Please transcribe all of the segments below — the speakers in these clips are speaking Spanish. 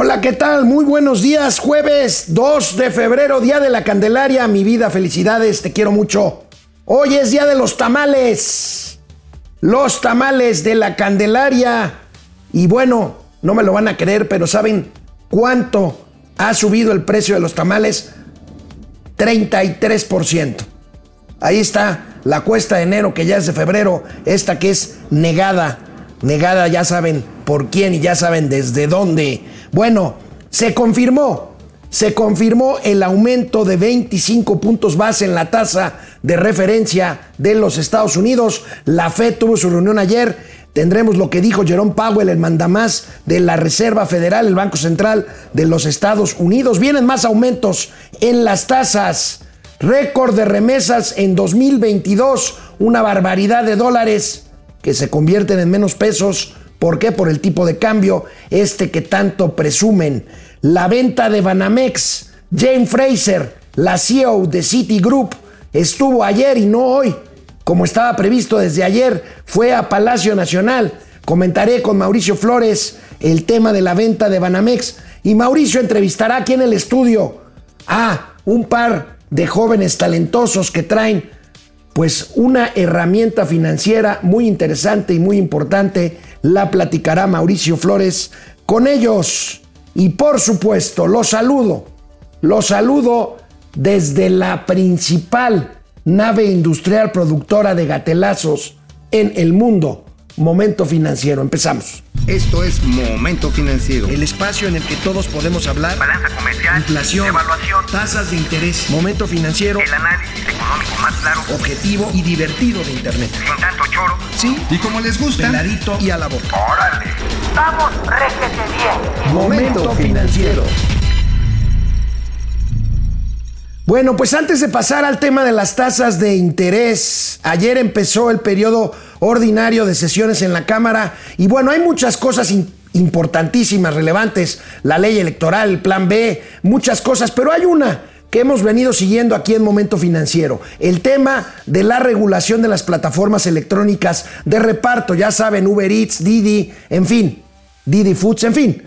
Hola, ¿qué tal? Muy buenos días. Jueves 2 de febrero, Día de la Candelaria. Mi vida, felicidades, te quiero mucho. Hoy es Día de los Tamales. Los tamales de la Candelaria. Y bueno, no me lo van a creer, pero ¿saben cuánto ha subido el precio de los tamales? 33%. Ahí está la cuesta de enero, que ya es de febrero, esta que es negada. Negada, ya saben por quién y ya saben desde dónde. Bueno, se confirmó, se confirmó el aumento de 25 puntos base en la tasa de referencia de los Estados Unidos. La FED tuvo su reunión ayer. Tendremos lo que dijo Jerome Powell, el mandamás de la Reserva Federal, el Banco Central de los Estados Unidos. Vienen más aumentos en las tasas. Récord de remesas en 2022, una barbaridad de dólares que se convierten en menos pesos ¿Por qué? Por el tipo de cambio, este que tanto presumen. La venta de Banamex, Jane Fraser, la CEO de Citigroup, estuvo ayer y no hoy, como estaba previsto desde ayer, fue a Palacio Nacional. Comentaré con Mauricio Flores el tema de la venta de Banamex y Mauricio entrevistará aquí en el estudio a un par de jóvenes talentosos que traen pues una herramienta financiera muy interesante y muy importante la platicará Mauricio Flores con ellos. Y por supuesto, los saludo, los saludo desde la principal nave industrial productora de gatelazos en el mundo, Momento Financiero. Empezamos. Esto es Momento Financiero. El espacio en el que todos podemos hablar. Balanza comercial. Inflación. Evaluación. Tasas de interés. Momento Financiero. El análisis económico más claro. Objetivo y divertido de Internet. Sin tanto choro. Sí. Y como les gusta, Peladito y a la boca. ¡Órale! ¡Vamos, réjete bien! Momento Financiero. Bueno, pues antes de pasar al tema de las tasas de interés, ayer empezó el periodo ordinario de sesiones en la Cámara y bueno, hay muchas cosas importantísimas, relevantes, la ley electoral, el plan B, muchas cosas, pero hay una que hemos venido siguiendo aquí en Momento Financiero, el tema de la regulación de las plataformas electrónicas de reparto, ya saben, Uber Eats, Didi, en fin, Didi Foods, en fin.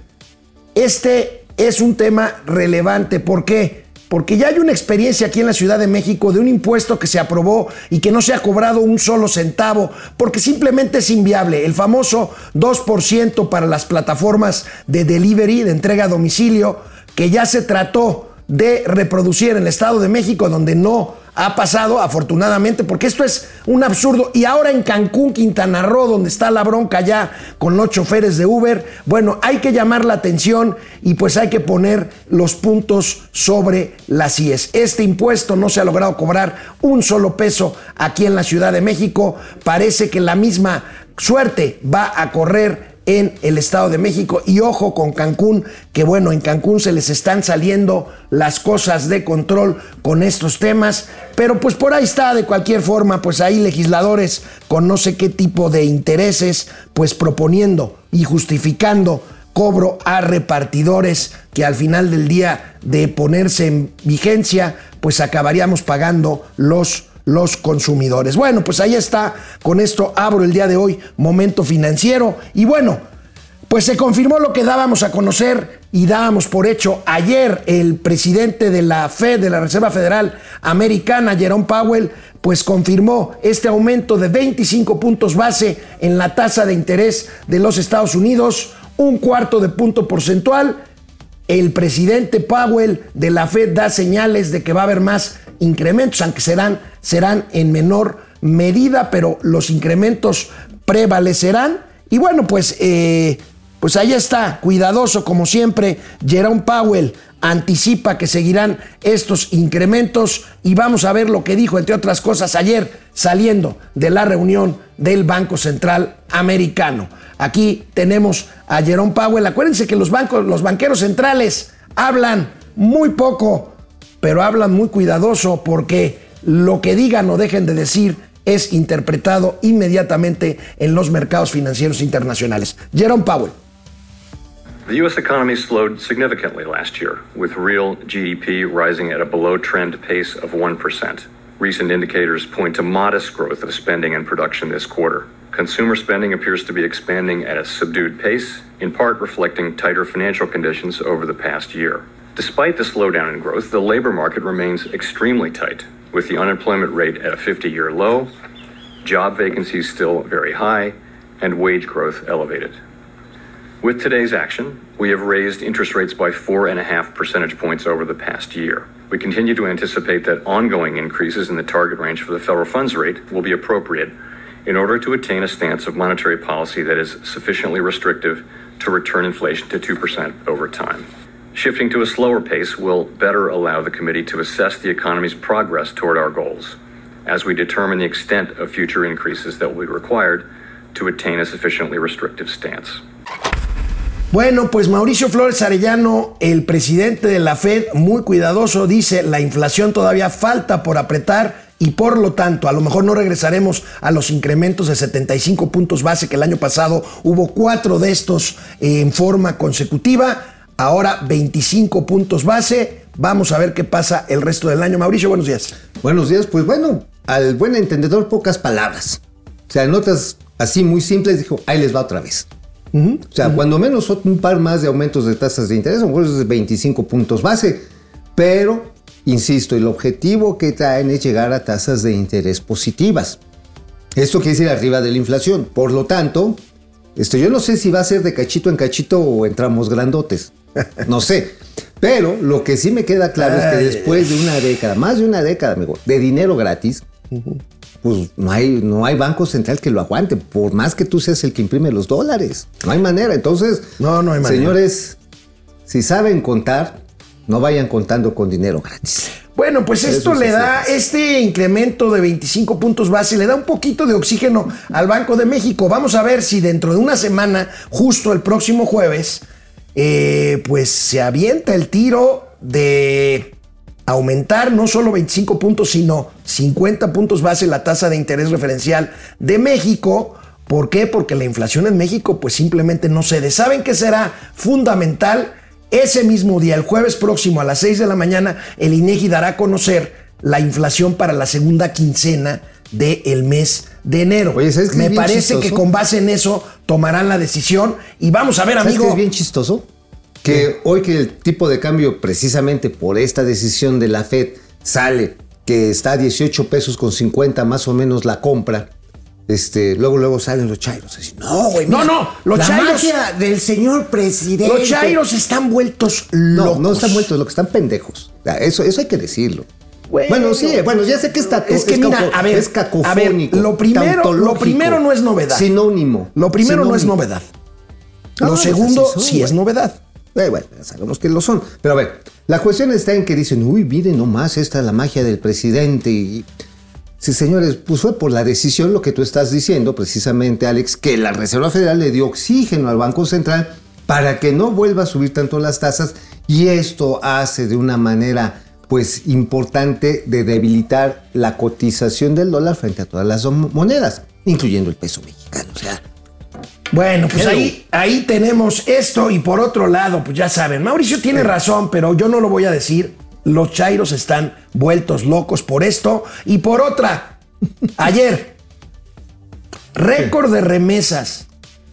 Este es un tema relevante. ¿Por qué? Porque ya hay una experiencia aquí en la Ciudad de México de un impuesto que se aprobó y que no se ha cobrado un solo centavo, porque simplemente es inviable. El famoso 2% para las plataformas de delivery, de entrega a domicilio, que ya se trató de reproducir en el Estado de México, donde no ha pasado, afortunadamente, porque esto es un absurdo. Y ahora en Cancún, Quintana Roo, donde está la bronca ya con los choferes de Uber, bueno, hay que llamar la atención y pues hay que poner los puntos sobre las IES. Este impuesto no se ha logrado cobrar un solo peso aquí en la Ciudad de México. Parece que la misma suerte va a correr en el Estado de México. Y ojo con Cancún, que bueno, en Cancún se les están saliendo las cosas de control con estos temas. Pero pues por ahí está, de cualquier forma, pues hay legisladores con no sé qué tipo de intereses, pues proponiendo y justificando cobro a repartidores que al final del día de ponerse en vigencia, pues acabaríamos pagando los los consumidores. Bueno, pues ahí está. Con esto abro el día de hoy momento financiero. Y bueno, pues se confirmó lo que dábamos a conocer y dábamos por hecho ayer el presidente de la Fed, de la Reserva Federal Americana, Jerome Powell, pues confirmó este aumento de 25 puntos base en la tasa de interés de los Estados Unidos, un cuarto de punto porcentual. El presidente Powell de la Fed da señales de que va a haber más incrementos, aunque serán, serán en menor medida, pero los incrementos prevalecerán. Y bueno, pues, eh, pues ahí está, cuidadoso como siempre, Jerome Powell anticipa que seguirán estos incrementos y vamos a ver lo que dijo, entre otras cosas, ayer saliendo de la reunión del Banco Central Americano. Aquí tenemos a Jerome Powell. Acuérdense que los bancos, los banqueros centrales hablan muy poco, pero hablan muy cuidadoso porque lo que digan o dejen de decir es interpretado inmediatamente en los mercados financieros internacionales. Jerome Powell. The U.S. economy slowed significantly last year, with real GDP rising at a below trend pace of 1%. Recent indicators point to modest growth of spending and production this quarter. Consumer spending appears to be expanding at a subdued pace, in part reflecting tighter financial conditions over the past year. Despite the slowdown in growth, the labor market remains extremely tight, with the unemployment rate at a 50 year low, job vacancies still very high, and wage growth elevated. With today's action, we have raised interest rates by four and a half percentage points over the past year. We continue to anticipate that ongoing increases in the target range for the federal funds rate will be appropriate in order to attain a stance of monetary policy that is sufficiently restrictive to return inflation to 2% over time. Shifting to a slower pace will better allow the committee to assess the economy's progress toward our goals as we determine the extent of future increases that will be required to attain a sufficiently restrictive stance. Bueno, pues Mauricio Flores Arellano, el presidente de la Fed, muy cuidadoso, dice, la inflación todavía falta por apretar y por lo tanto, a lo mejor no regresaremos a los incrementos de 75 puntos base que el año pasado hubo cuatro de estos en forma consecutiva, ahora 25 puntos base. Vamos a ver qué pasa el resto del año. Mauricio, buenos días. Buenos días, pues bueno, al buen entendedor pocas palabras. O sea, notas así muy simples, dijo, ahí les va otra vez. O sea, cuando menos un par más de aumentos de tasas de interés, a lo mejor es de 25 puntos base, pero, insisto, el objetivo que traen es llegar a tasas de interés positivas. Esto quiere decir arriba de la inflación. Por lo tanto, esto yo no sé si va a ser de cachito en cachito o entramos grandotes. No sé. Pero lo que sí me queda claro es que después de una década, más de una década, amigo, de dinero gratis, pues no hay, no hay banco central que lo aguante, por más que tú seas el que imprime los dólares. No hay manera. Entonces, No, no hay manera. señores, si saben contar, no vayan contando con dinero gratis. Bueno, pues esto le da, este incremento de 25 puntos base, le da un poquito de oxígeno al Banco de México. Vamos a ver si dentro de una semana, justo el próximo jueves, eh, pues se avienta el tiro de aumentar no solo 25 puntos, sino 50 puntos base la tasa de interés referencial de México. ¿Por qué? Porque la inflación en México pues simplemente no cede. ¿Saben que será fundamental? Ese mismo día, el jueves próximo a las 6 de la mañana, el INEGI dará a conocer la inflación para la segunda quincena del mes de enero. Oye, ¿sabes qué es Me parece que con base en eso tomarán la decisión y vamos a ver, ¿Sabes amigo. es bien chistoso? Que hoy que el tipo de cambio, precisamente por esta decisión de la Fed, sale que está a 18 pesos con 50 más o menos la compra, este, luego luego salen los chairos. Así, no, güey, No, no, los la chairos- magia del señor presidente. Los chairos están vueltos No, locos. no están muertos, lo que están pendejos. Eso, eso hay que decirlo. Bueno, Bueno, sí, bueno, ya sé que está es que mira, a ver, es cacofónico. a ver, lo primero- lo primero no es novedad. Sinónimo. Lo primero no es novedad. No, Lo segundo son, sí es novedad. Eh, bueno, sabemos que lo son. Pero a ver, la cuestión está en que dicen, uy, miren nomás, esta es la magia del presidente. Y, sí, señores, pues fue por la decisión lo que tú estás diciendo, precisamente, Alex, que la Reserva Federal le dio oxígeno al Banco Central para que no vuelva a subir tanto las tasas. Y esto hace de una manera, pues, importante de debilitar la cotización del dólar frente a todas las monedas, incluyendo el peso mexicano. O sea, Bueno, pues ahí, ahí tenemos esto y por otro lado, pues ya saben, Mauricio tiene razón, pero yo no lo voy a decir. Los chairos están vueltos locos por esto y por otra. Ayer, récord de remesas.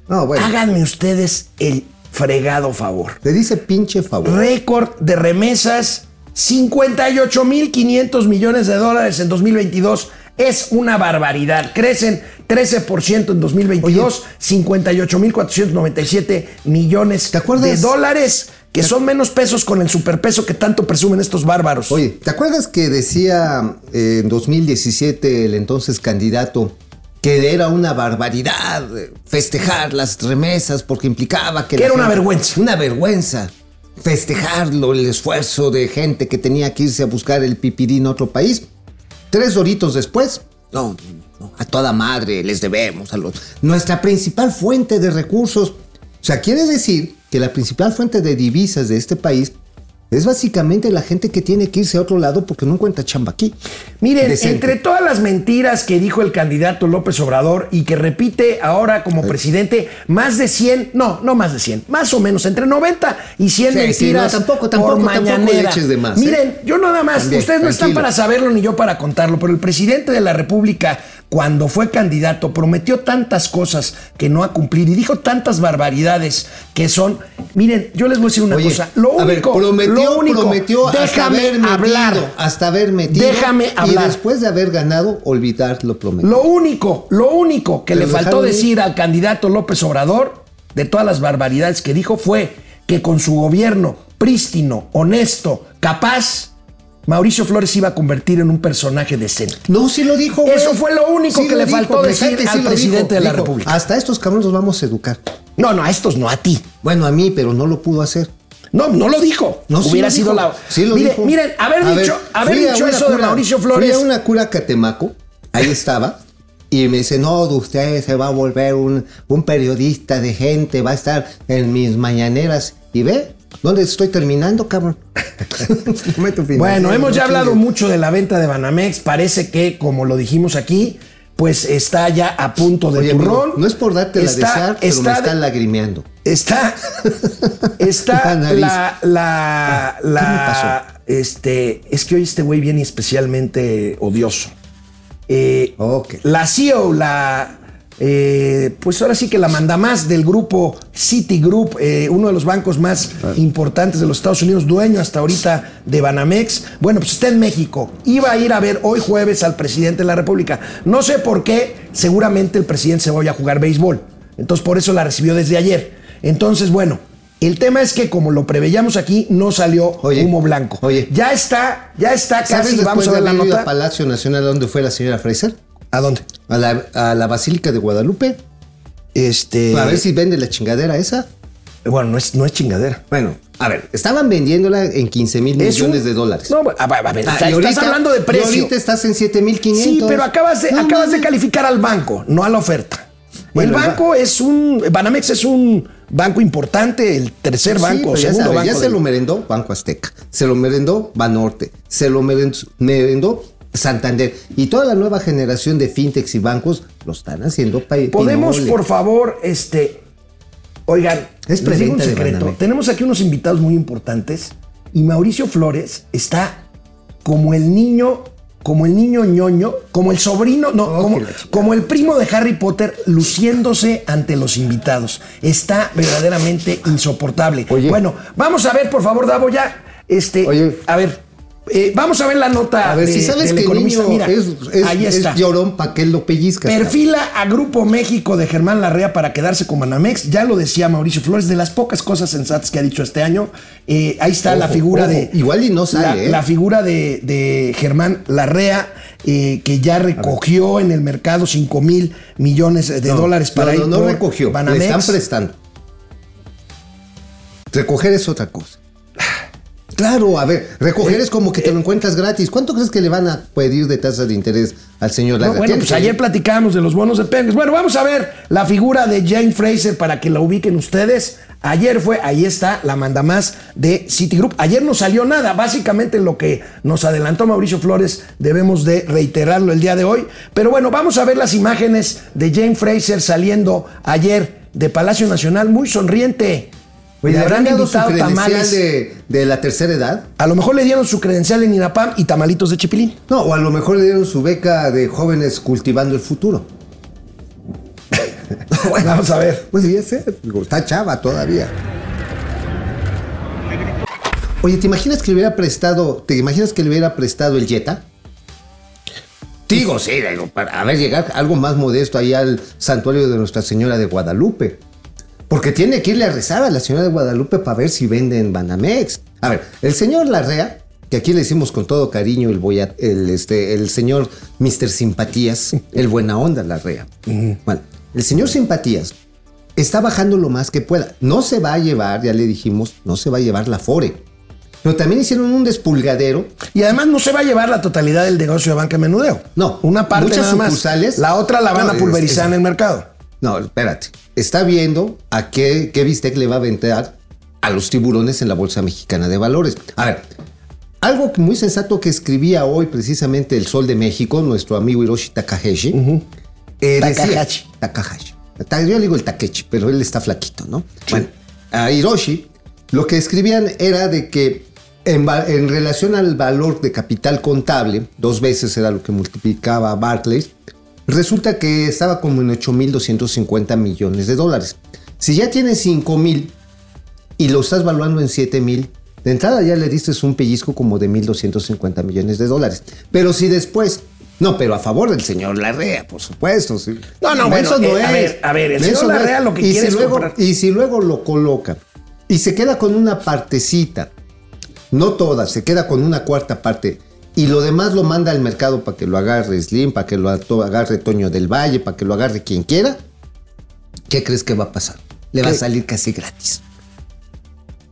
no, bueno, Háganme ustedes el fregado favor. le dice pinche favor. Récord de remesas, 58.500 millones de dólares en 2022. Es una barbaridad. Crecen 13% en 2022, 58.497 millones ¿Te acuerdas? de dólares, que son menos pesos con el superpeso que tanto presumen estos bárbaros. Oye, ¿te acuerdas que decía eh, en 2017 el entonces candidato que era una barbaridad eh, festejar las remesas porque implicaba que... Que era una vergüenza. Una vergüenza festejarlo, el esfuerzo de gente que tenía que irse a buscar el pipirín a otro país. Tres horitos después, no, no, a toda madre les debemos a los... Nuestra principal fuente de recursos. O sea, quiere decir que la principal fuente de divisas de este país Es básicamente la gente que tiene que irse a otro lado porque no encuentra chamba aquí. Miren, Decente. entre todas las mentiras que dijo el candidato López Obrador y que repite ahora como presidente, más de 100, no, no más de 100, más o menos, entre 90 y 100 Sí, sí, mentiras no, tampoco, por tampoco, tampoco mañanera. le eches de más, ¿eh? Miren, yo nada más, También, ustedes no están para saberlo ni yo para contarlo, pero el presidente de la República, cuando fue candidato, prometió tantas cosas que no ha cumplido y dijo tantas barbaridades que son, miren, yo les voy a decir una Oye, cosa, lo a ver, único, prometió, lo único, prometió hasta haber metido, hablar. hasta haber metido. Déjame hablar. Y después de haber ganado, olvidar lo prometido. Lo único, lo único que Pero le faltó ir. decir al candidato López Obrador, de todas las barbaridades que dijo, fue que con su gobierno prístino, honesto, capaz, Mauricio Flores iba a convertir en un personaje decente. No, sí lo dijo. güey. Eso fue lo único que lo le faltó decir al presidente de la Dijo, República. Hasta estos cabrones los vamos a educar. No, no, a estos no, a ti. Bueno, a mí, pero no lo pudo hacer. No, no lo dijo. No, sí Hubiera lo sido dijo. la. Sí lo Mire, dijo. Miren, haber A dicho, ver, haber dicho eso de cura- Mauricio Flores. Fui a una cura Catemaco, ahí estaba, y me dice, no, de usted se va a volver un, un periodista de gente, va a estar en mis mañaneras. Y ve, ¿dónde estoy terminando, cabrón? Bueno, hemos ya hablado mucho de la venta de Banamex. Parece que, como lo dijimos aquí, pues está ya a punto de Oye, turrón. amigo, no es por darte la Está- desear, pero está me de- están lagrimeando. Está, está La nariz. la, la, Ah, ¿qué la- me pasó? este, es que hoy este güey viene especialmente odioso. Eh, Ok. La CEO, la, eh, pues ahora sí que la manda más del grupo Citigroup, eh, uno de los bancos más importantes de los Estados Unidos, dueño hasta ahorita de Banamex. Bueno, pues está en México. Iba a ir a ver hoy jueves al presidente de la República. No sé por qué, seguramente el presidente se vaya a jugar béisbol. Entonces por eso la recibió desde ayer. Entonces, bueno, el tema es que como lo preveíamos aquí, no salió Oye, humo blanco. oye. ya está, ya está ¿Sabes casi, después vamos a de ver la a nota. Palacio Nacional donde fue la señora Fraser? ¿A dónde? A la, a la Basílica de Guadalupe. Este. A ver si vende la chingadera esa. Bueno, no es, no es chingadera. Bueno, a ver, estaban vendiéndola en 15 mil Es millones un- de dólares. No, a, a ver, Ah, y estás ahorita- hablando de y precio. ahorita estás en 7 mil 500. Sí, pero acabas de, No, acabas de calificar al banco, no a la oferta. Bueno, el banco es un. Banamex es un banco importante, el tercer Sí, banco, pero ya segundo sabes, banco. ya se del- lo merendó Banco Azteca, se lo merendó Banorte, se lo merendó Santander y toda la nueva generación de fintechs y bancos lo están haciendo Podemos, pinole. por favor, este. Oigan, Es les digo un secreto. Tenemos aquí unos invitados muy importantes y Mauricio Flores está como el niño, como el niño ñoño, como el sobrino, no, Oh, como el primo de Harry Potter luciéndose ante los invitados. Está verdaderamente insoportable. Oye. Bueno, vamos a ver, por favor, Davo, ya. Este, Oye. a ver, eh, vamos a ver la nota. A ver, de- si sabes que economista. niño Mira, es, es- ahí es está. llorón, ¿para qué lo pellizcas? Perfila a Grupo México de Germán Larrea para quedarse con Banamex. Ya lo decía Mauricio Flores, de las pocas cosas sensatas que ha dicho este año. Eh, ahí está la figura ojo, de. igual y no sale, La, ¿eh? la figura de, de Germán Larrea, que ya recogió en el mercado 5 mil millones de No, dólares para no, ir no, no recogió, Banamex. le están prestando. Recoger es otra cosa. Claro, a ver, recoger Eh, es como que te lo encuentras gratis. ¿Cuánto crees que le van a pedir de tasa de interés al señor No, Larrea? bueno, pues ayer platicábamos de los bonos de Pemex. Bueno, vamos a ver la figura de Jane Fraser para que la ubiquen ustedes. Ayer fue, ahí está la mandamás de Citigroup. Ayer no salió nada. Básicamente lo que nos adelantó Mauricio Flores debemos de reiterarlo el día de hoy. Pero bueno, vamos a ver las imágenes de Jane Fraser saliendo ayer de Palacio Nacional muy sonriente. Oye, Le ¿le habrán dado su credencial de, de la tercera edad? A lo mejor le dieron su credencial en INAPAM y tamalitos de chipilín. No, o a lo mejor le dieron su beca de jóvenes cultivando el futuro. Bueno, vamos a ver. Pues digo, está chava todavía. Oye, ¿te imaginas que le hubiera prestado, te imaginas que le hubiera prestado el Jetta? Digo, sí, digo, para a ver, llegar algo más modesto ahí al santuario de Nuestra Señora de Guadalupe. Porque tiene que irle a rezar a la Señora de Guadalupe para ver si venden Banamex. A ver, el señor Larrea, que aquí le decimos con todo cariño el, boya- el, este, el señor Mr. Simpatías, el buena onda Larrea. Bueno, el señor Simpatías está bajando lo más que pueda. No se va a llevar, ya le dijimos, no se va a llevar la Fore. Pero también hicieron un despulgadero Y además no se va a llevar la totalidad del negocio de banca menudeo. No, Una parte muchas nada más. sucursales- La otra la van No, a es- pulverizar es- en el mercado. No, espérate. Está viendo a qué, qué bistec le va a aventar a los tiburones en la Bolsa Mexicana de Valores. A ver, algo muy sensato que escribía hoy precisamente el Sol de México, nuestro amigo Hiroshi Takahashi. eh, decía- Takahashi. Takahashi. Ta- Yo le digo el Takechi, pero él está flaquito, ¿no? Bueno, a Hiroshi lo que escribían era de que en, en relación al valor de capital contable, dos veces era lo que multiplicaba Barclays, resulta que estaba como en 8.250 millones de dólares. Si ya tienes 5.000 y lo estás valuando en 7.000, de entrada ya le diste un pellizco como de 1.250 millones de dólares. Pero si después... No, pero a favor del señor Larrea, por supuesto. sí. No, no, bueno, Menso eh, a ver, a ver, el señor no es. Larrea lo que quiere si es luego, comprar- Y si luego lo coloca y se queda con una partecita, no toda, se queda con una cuarta parte y lo demás lo manda al mercado para que lo agarre Slim, para que lo agarre Toño del Valle, para que lo agarre quien quiera, ¿qué crees que va a pasar? Le va a salir casi gratis.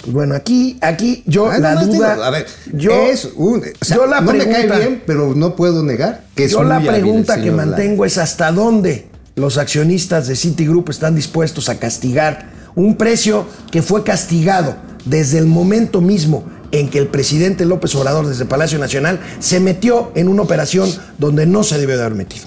Bueno, aquí, aquí yo Ah, la duda. digo, a ver, yo, es un, o sea, yo la no me cae pregunta- bien, pero no puedo negar que es yo la pregunta que mantengo es hasta dónde los accionistas de Citigroup están dispuestos a castigar un precio que fue castigado desde el momento mismo en que el presidente López Obrador desde Palacio Nacional se metió en una operación donde no se debió de haber metido.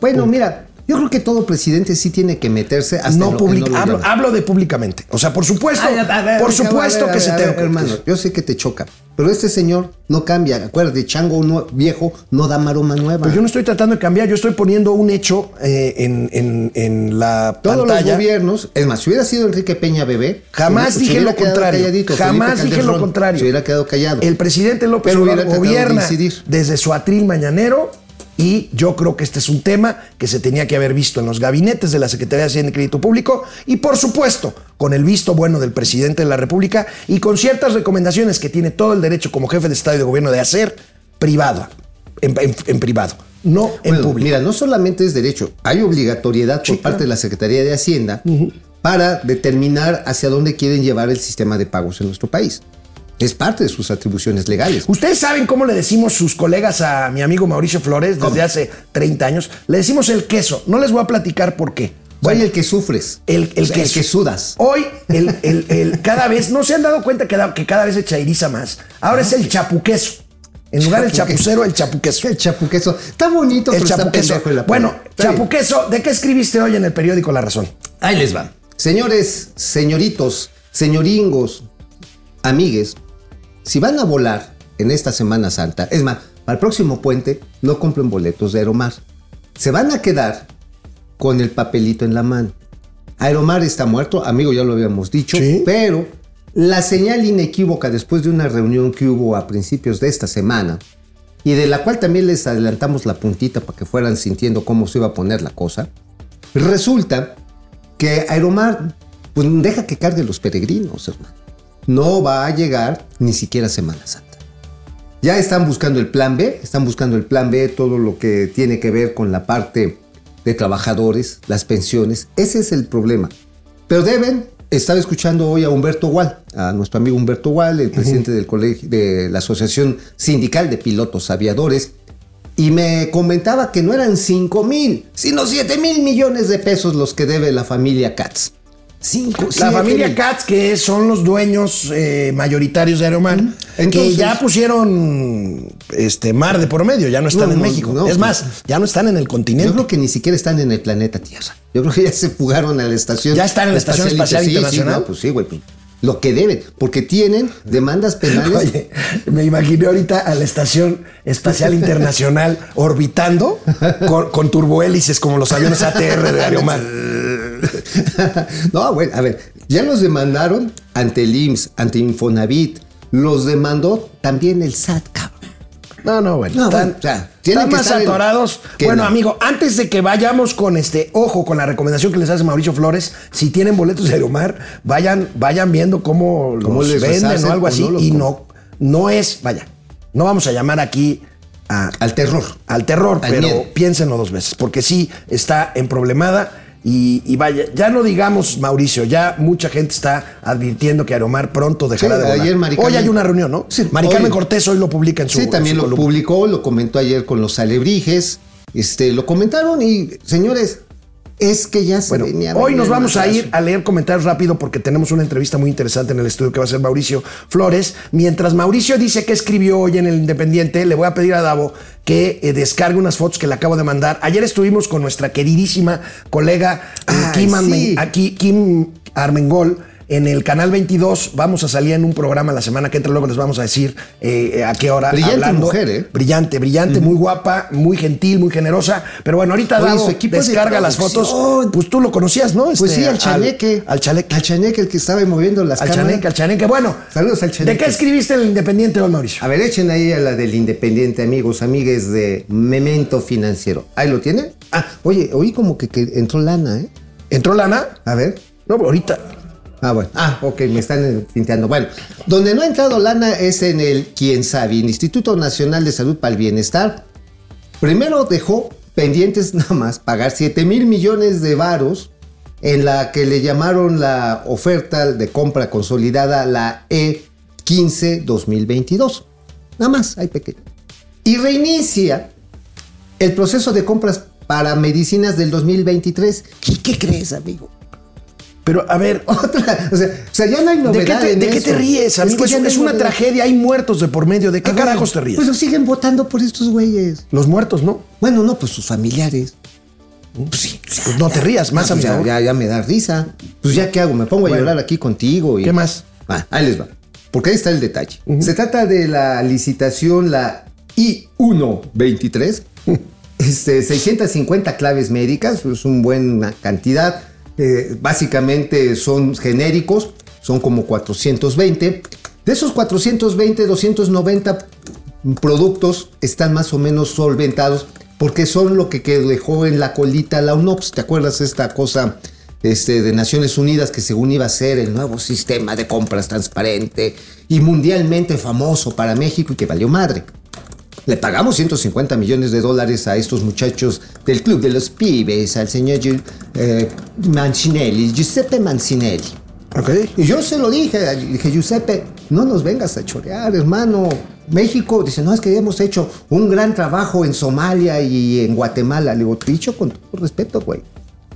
Bueno, mira, yo creo que todo presidente sí tiene que meterse hasta en No lo que public- no lo hablo, de públicamente. O sea, por supuesto, Ay, a ver, por supuesto a ver, que a se ver, te Hermano, yo sé que te choca, pero este señor no cambia. Acuérdate, chango viejo no da maroma nueva. Pues yo no estoy tratando de cambiar, yo estoy poniendo un hecho eh, en, en- en la Todos pantalla. los gobiernos, es más, si hubiera sido Enrique Peña Bebé, Jamás se dije lo contrario. calladito, Jamás dije lo contrario. Se hubiera quedado callado. El presidente López Pero Obrador de gobierna incidir. desde su atril mañanero y yo creo que este es un tema que se tenía que haber visto en los gabinetes de la Secretaría de Hacienda y Crédito Público y por supuesto con el visto bueno del presidente de la República y con ciertas recomendaciones que tiene todo el derecho como jefe de Estado y de Gobierno de hacer privado, en, en- en privado, no en Bueno, público. Mira, no solamente es derecho, hay obligatoriedad por Sí, parte claro. de la Secretaría de Hacienda para determinar hacia dónde quieren llevar el sistema de pagos en nuestro país. Es parte de sus atribuciones legales. Ustedes saben cómo le decimos sus colegas a mi amigo Mauricio Flores desde ¿Cómo? hace 30 años. Le decimos el queso. No les voy a platicar por qué. Soy el que sufres. El, el que sudas. Hoy, el, el- el- cada vez, ¿no se han dado cuenta que, da- que cada vez se chairiza más? Ahora es el chapuqueso. En lugar del chapucero, el chapuqueso. El chapuqueso. Está bonito, El pero chapuqueso. Bueno, Está bien. chapuqueso, ¿de qué escribiste hoy en el periódico La Razón? Ahí les va. Señores, señoritos, señoringos, amigues, si van a volar en esta Semana Santa, es más, para el próximo puente, no compren boletos de Aeromar. Se van a quedar con el papelito en la mano. Aeromar está muerto, amigo, ya lo habíamos dicho, Sí. pero la señal inequívoca después de una reunión que hubo a principios de esta semana, y de la cual también les adelantamos la puntita para que fueran sintiendo cómo se iba a poner la cosa, resulta que Aeromar pues, deja que cargue los peregrinos, hermano. No va a llegar ni siquiera Semana Santa. Ya están buscando el plan B, están buscando el plan B, todo lo que tiene que ver con la parte de trabajadores, las pensiones. Ese es el problema. Pero deben, estaba escuchando hoy a Humberto Gual, a nuestro amigo Humberto Gual, el presidente del colegio, de la Asociación Sindical de Pilotos Aviadores, y me comentaba que no eran 5 mil, sino 7 mil millones de pesos los que debe la familia Katz. Cinco, La familia mil. Katz, que son los dueños eh, mayoritarios de Aeromar, que ya pusieron este mar de por medio, ya no están No, en no, México. no, es pues- más, ya no están en el continente. Yo creo que ni siquiera están en el planeta Tierra. Yo creo que ya se fugaron a la estación. ¿Ya están en la Estación Espacial Sí, sí, Internacional? no, pues sí, güey. pues, lo que deben, porque tienen demandas penales. Oye, me imaginé ahorita a la Estación Espacial Internacional orbitando con, con turbohélices como los aviones ATR de Aeromar. no, bueno, a ver, ya los demandaron ante el IMSS, ante Infonavit, los demandó también el SAT, cabrón. No, no, bueno. No, están, bueno, o sea, tienen están que más estar atorados. que Bueno, no. amigo, antes de que vayamos con este, ojo, con la recomendación que les hace Mauricio Flores, si tienen boletos de Aeromar, vayan, vayan viendo cómo, Cómo los les venden o algo o así. no y no, no es, vaya, no vamos a llamar aquí a, Al terror. al terror, Al pero miedo. piénsenlo dos veces, porque sí está en problemada. Y, y vaya, ya no digamos, Mauricio, ya mucha gente está advirtiendo que Aeromar pronto dejará Sí, de volar. ayer Hoy hay una reunión, ¿no? Sí, Mari Carmen hoy- Cortés hoy lo publica en su Sí, también su lo columna. publicó, lo comentó ayer con los alebrijes. Este, lo comentaron y, señores, Es que ya se Bueno, venía. hoy nos vamos a ir a leer comentarios rápido porque tenemos una entrevista muy interesante en el estudio que va a hacer Mauricio Flores. Mientras Mauricio dice que escribió hoy en el Independiente, le voy a pedir a Davo que eh, descargue unas fotos que le acabo de mandar. Ayer estuvimos con nuestra queridísima colega eh, Ay, Kim, sí. Armen- aquí, Kim Armengol. En el canal 22 vamos a salir en un programa la semana que entra, luego les vamos a decir eh, a qué hora. Brillante mujer, ¿eh? Brillante, brillante, muy guapa, muy gentil, muy generosa. Pero bueno, ahorita Oye, Davo equipo de descarga las fotos. Pues tú lo conocías, ¿no? Pues Este, sí, al chaneque. Al, chaneque. Al chaneque, el que estaba moviendo las Al cámaras. chaneque, al chaneque. Bueno, Saludos al chaneque. ¿de qué escribiste el Independiente Mauricio? A ver, echen ahí a la del Independiente, amigos, amigues de Memento Financiero. ¿Ahí lo tienen? Ah, oye, oí como que, que entró lana, ¿eh? ¿Entró lana? A ver. No, pero ahorita. Ah, bueno. Ah, ok, me están eh, tinteando. Bueno, donde no ha entrado lana es en el, quién sabe, el Instituto Nacional de Salud para el Bienestar. Primero dejó pendientes nada más pagar 7 mil millones de varos en la que le llamaron la oferta de compra consolidada, la E E15 2022. Nada más, hay pequeño. Y reinicia el proceso de compras para medicinas del 2023. ¿Y qué crees, amigo? Pero, a ver, Otra, o sea, o sea, ya no hay ¿de novedad qué te, en de qué te ríes, amigo? Es, no una tragedia, hay muertos de por medio. ¿De qué carajos te ríes? Pues siguen votando por estos güeyes. Los muertos, ¿no? Bueno, no, pues sus familiares. Pues sí. Pues no te rías, más ah, a pues ya, favor. ya, ya me da risa. Pues ya qué hago, me pongo a Bueno. llorar aquí contigo. Y... ¿Qué más? Ah, ahí les va. Porque ahí está el detalle. Se trata de la licitación, la I-123. este, 650 claves médicas, es una buena cantidad. Eh, básicamente son genéricos, son como 420. De esos 420, 290 productos están más o menos solventados porque son lo que dejó en la colita la UNOPS. ¿Te acuerdas esta cosa este, de Naciones Unidas que según iba a ser el nuevo sistema de compras transparente y mundialmente famoso para México y que valió madre? Le pagamos 150 millones de dólares a estos muchachos del Club de los Pibes, al señor eh, Mancinelli, Giuseppe Mancinelli. Ok. Y yo se lo dije, dije, Giuseppe, no nos vengas a chorear, hermano. México, dice, no, es que hemos hecho un gran trabajo en Somalia y en Guatemala. Le digo, dicho con todo respeto, güey.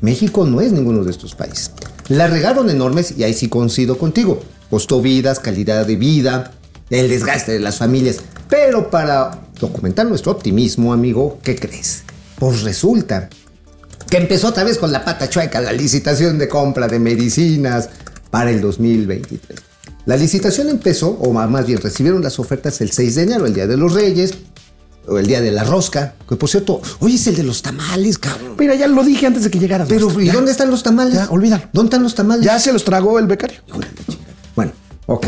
México no es ninguno de estos países. La regaron enormes y ahí sí coincido contigo. Costó vidas, calidad de vida, el desgaste de las familias. Pero para documentar nuestro optimismo, amigo, ¿qué crees? Pues resulta que empezó otra vez con la pata chueca la licitación de compra de medicinas para el 2023. La licitación empezó, o más bien recibieron las ofertas el 6 de enero, el Día de los Reyes, o el Día de la Rosca, que por cierto, hoy es el de los tamales, cabrón. Mira, ya lo dije antes de que llegaras. Pero. ¿y Ya. dónde están los tamales? Ya, olvídalo. ¿Dónde están los tamales? Ya se los tragó el becario. Bueno, ok.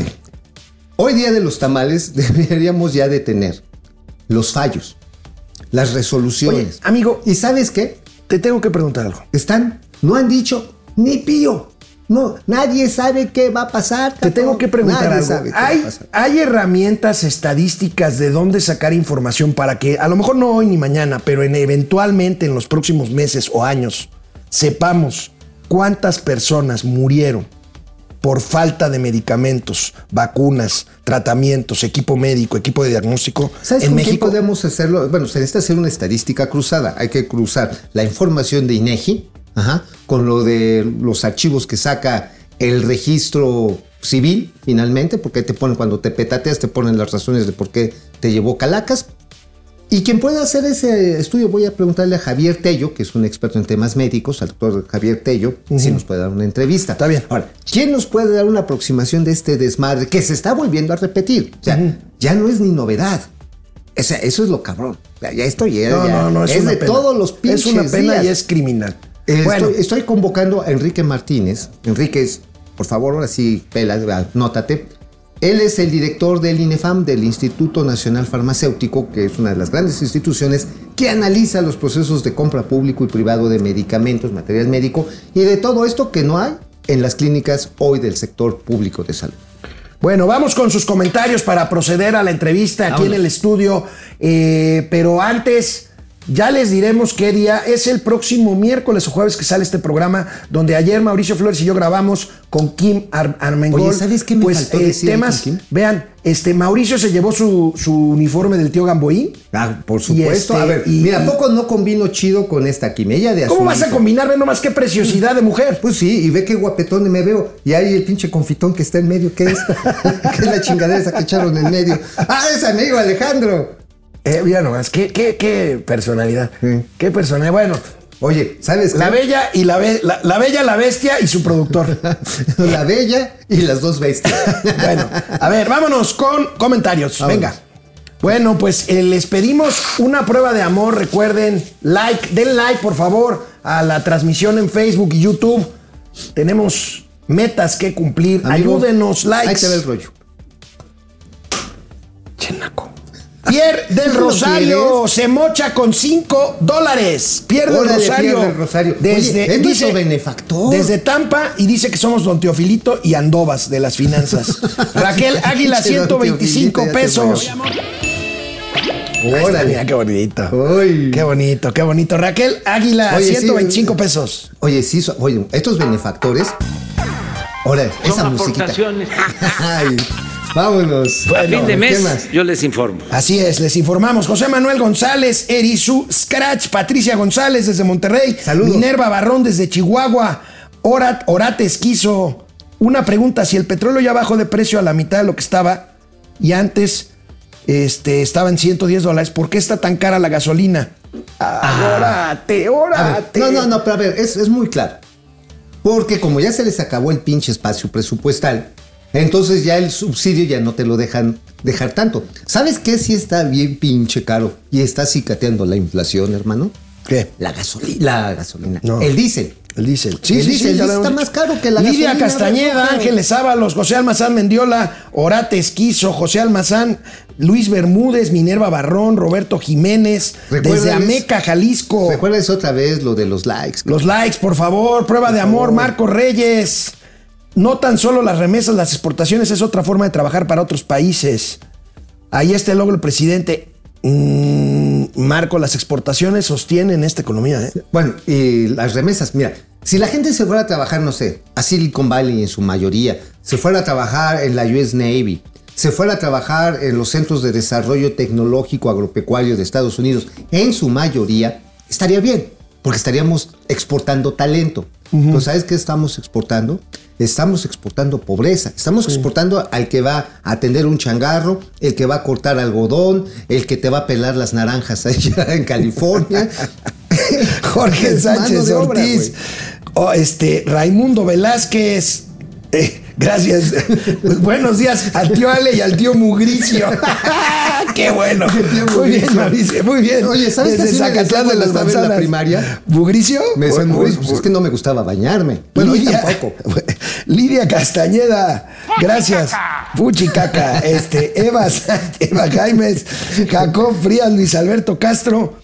Hoy día de los tamales deberíamos ya de tener los fallos, las resoluciones. Oye, amigo, ¿Y sabes qué? te tengo que preguntar algo. Están, no han dicho ni pío. No, nadie sabe qué va a pasar. Te tengo que preguntar Nadie algo. sabe qué va a ¿Hay, pasar. hay herramientas estadísticas de dónde sacar información para que, a lo mejor no hoy ni mañana, pero en, eventualmente en los próximos meses o años, sepamos cuántas personas murieron por falta de medicamentos, vacunas, tratamientos, equipo médico, equipo de diagnóstico ¿Sabes en con quién México? podemos hacerlo? Bueno, se necesita hacer una estadística cruzada. Hay que cruzar la información de INEGI ajá, con lo de los archivos que saca el registro civil, finalmente, porque te ponen, cuando te petateas, te ponen las razones de por qué te llevó Calacas. Y quien pueda hacer ese estudio, voy a preguntarle a Javier Tello, que es un experto en temas médicos, al doctor Javier Tello, si nos puede dar una entrevista. Está bien. Ahora, ¿quién nos puede dar una aproximación de este desmadre que se está volviendo a repetir? O sea, ya no es ni novedad. O sea, eso es lo cabrón. Ya, esto ya, No, ya- no, no, es, de pena. todos los pinches Es una pena días. y es criminal. Eh, bueno, estoy, estoy convocando a Enrique Martínez. Enrique, por favor, ahora sí, pela, anótate. Él es el director del INEFAM, del Instituto Nacional Farmacéutico, que es una de las grandes instituciones que analiza los procesos de compra público y privado de medicamentos, material médico y de todo esto que no hay en las clínicas hoy del sector público de salud. Bueno, vamos con sus comentarios para proceder a la entrevista aquí en el estudio. Eh, pero antes, Ya les diremos qué día. Es el próximo miércoles o jueves que sale este programa, donde ayer Mauricio Flores y yo grabamos con Kim Ar Armengol. Oye, ¿sabes qué me pues, faltó eh, decir temas. con Kim? Vean, este Mauricio se llevó su, su uniforme del tío Gamboí. Ah, por supuesto. este, a ver, y- mira, ¿a y- poco no combino chido con esta quimella de azul? ¿Cómo vas a combinar? Ve nomás qué preciosidad de mujer. Pues sí, y ve qué guapetón me veo. Y ahí el pinche confitón que está en medio, ¿qué es? ¿Qué es la chingadera esa que echaron en medio? ¡Ah, es amigo Alejandro! Eh, mira nomás, qué, qué, qué personalidad. Sí. Qué personalidad. Bueno, Oye, ¿sabes la qué? bella y la, be- la, la bella, la bestia y su productor. La bella y las dos bestias. bueno, a ver, vámonos con comentarios. Vámonos. Venga. Bueno, pues eh, les pedimos una prueba de amor. Recuerden, like, den like, por favor, a la transmisión en Facebook y YouTube. Tenemos metas que cumplir. Amigo, Ayúdenos, likes. Ahí te ve el rollo. Chenaco. Pierre del ¿Tú lo Rosario se mocha con 5 dólares. Pierre del Rosario. Pierre del Rosario. Desde, Oye, es nuestro benefactor. Desde Tampa y dice que somos Don Teofilito y Andovas de las finanzas. Raquel Águila, Pinche Don 125 Teofilito, ya te pesos. Órale. mira qué bonito. Uy. Qué bonito, qué bonito. Raquel Águila, Oye, sí, 125 eh, pesos. Oye, sí, so- oye, estos benefactores. Ahora, esa musiquita. aportaciones. Ay, vámonos. A fin de ¿qué mes más? yo les informo. Así es, les informamos. José Manuel González, Erizu Scratch, Patricia González desde Monterrey, Saludos. Minerva Barrón desde Chihuahua, Orat, Orate Esquizo. Una pregunta, si el petróleo ya bajó de precio a la mitad de lo que estaba y antes este, estaba en 110 dólares, ¿por qué está tan cara la gasolina? Ah, órate, A ver, órate. no, no, no, pero a ver, es, es muy claro. Porque como ya se les acabó el pinche espacio presupuestal, entonces ya el subsidio ya no te lo dejan dejar tanto. ¿Sabes qué? Si está bien pinche caro y está cicateando la inflación, hermano. ¿Qué? La gasolina. La gasolina. No. El diésel. El diésel. El diésel ya lo está más caro que la Lidia gasolina, Castañeda, ¿verdad? Ángeles Ábalos, José Almazán Mendiola, Orate Esquizo, José Almazán, Luis Bermúdez, Minerva Barrón, Roberto Jiménez, desde Ameca, Jalisco. ¿Recuerdas otra vez lo de los likes? Los likes, por favor. Prueba de amor, Marco Reyes. No tan solo las remesas, las exportaciones es otra forma de trabajar para otros países. Ahí está el logro del presidente. Mm, Marco, las exportaciones sostienen esta economía. ¿eh? Bueno, y las remesas, mira, si la gente se fuera a trabajar, no sé, a Silicon Valley en su mayoría, se fuera a trabajar en la US Navy, se fuera a trabajar en los centros de desarrollo tecnológico agropecuario de Estados Unidos, en su mayoría, estaría bien, porque estaríamos exportando talento. Pero ¿sabes qué estamos exportando? Estamos exportando pobreza, estamos exportando al que va a atender un changarro, el que va a cortar algodón, el que te va a pelar las naranjas allá en California. Jorge Sánchez obra, Ortiz, o este, Raimundo Velázquez. Eh, gracias. Pues, buenos días al tío Ale y al tío Mugricio. Qué bueno. Muy bien, Mauricio. Muy bien. Oye, ¿sabes Desde Zacatlán de las en la Manzanas. primaria? ¿Mugricio? Me decían, Uy, "Uy, uy, pues uy. es que no me gustaba bañarme. Bueno, Lidia, tampoco. Lidia Castañeda, gracias. Puchicaca, este, Eva, Eva Jaimes, Jacob Frías, Luis Alberto Castro.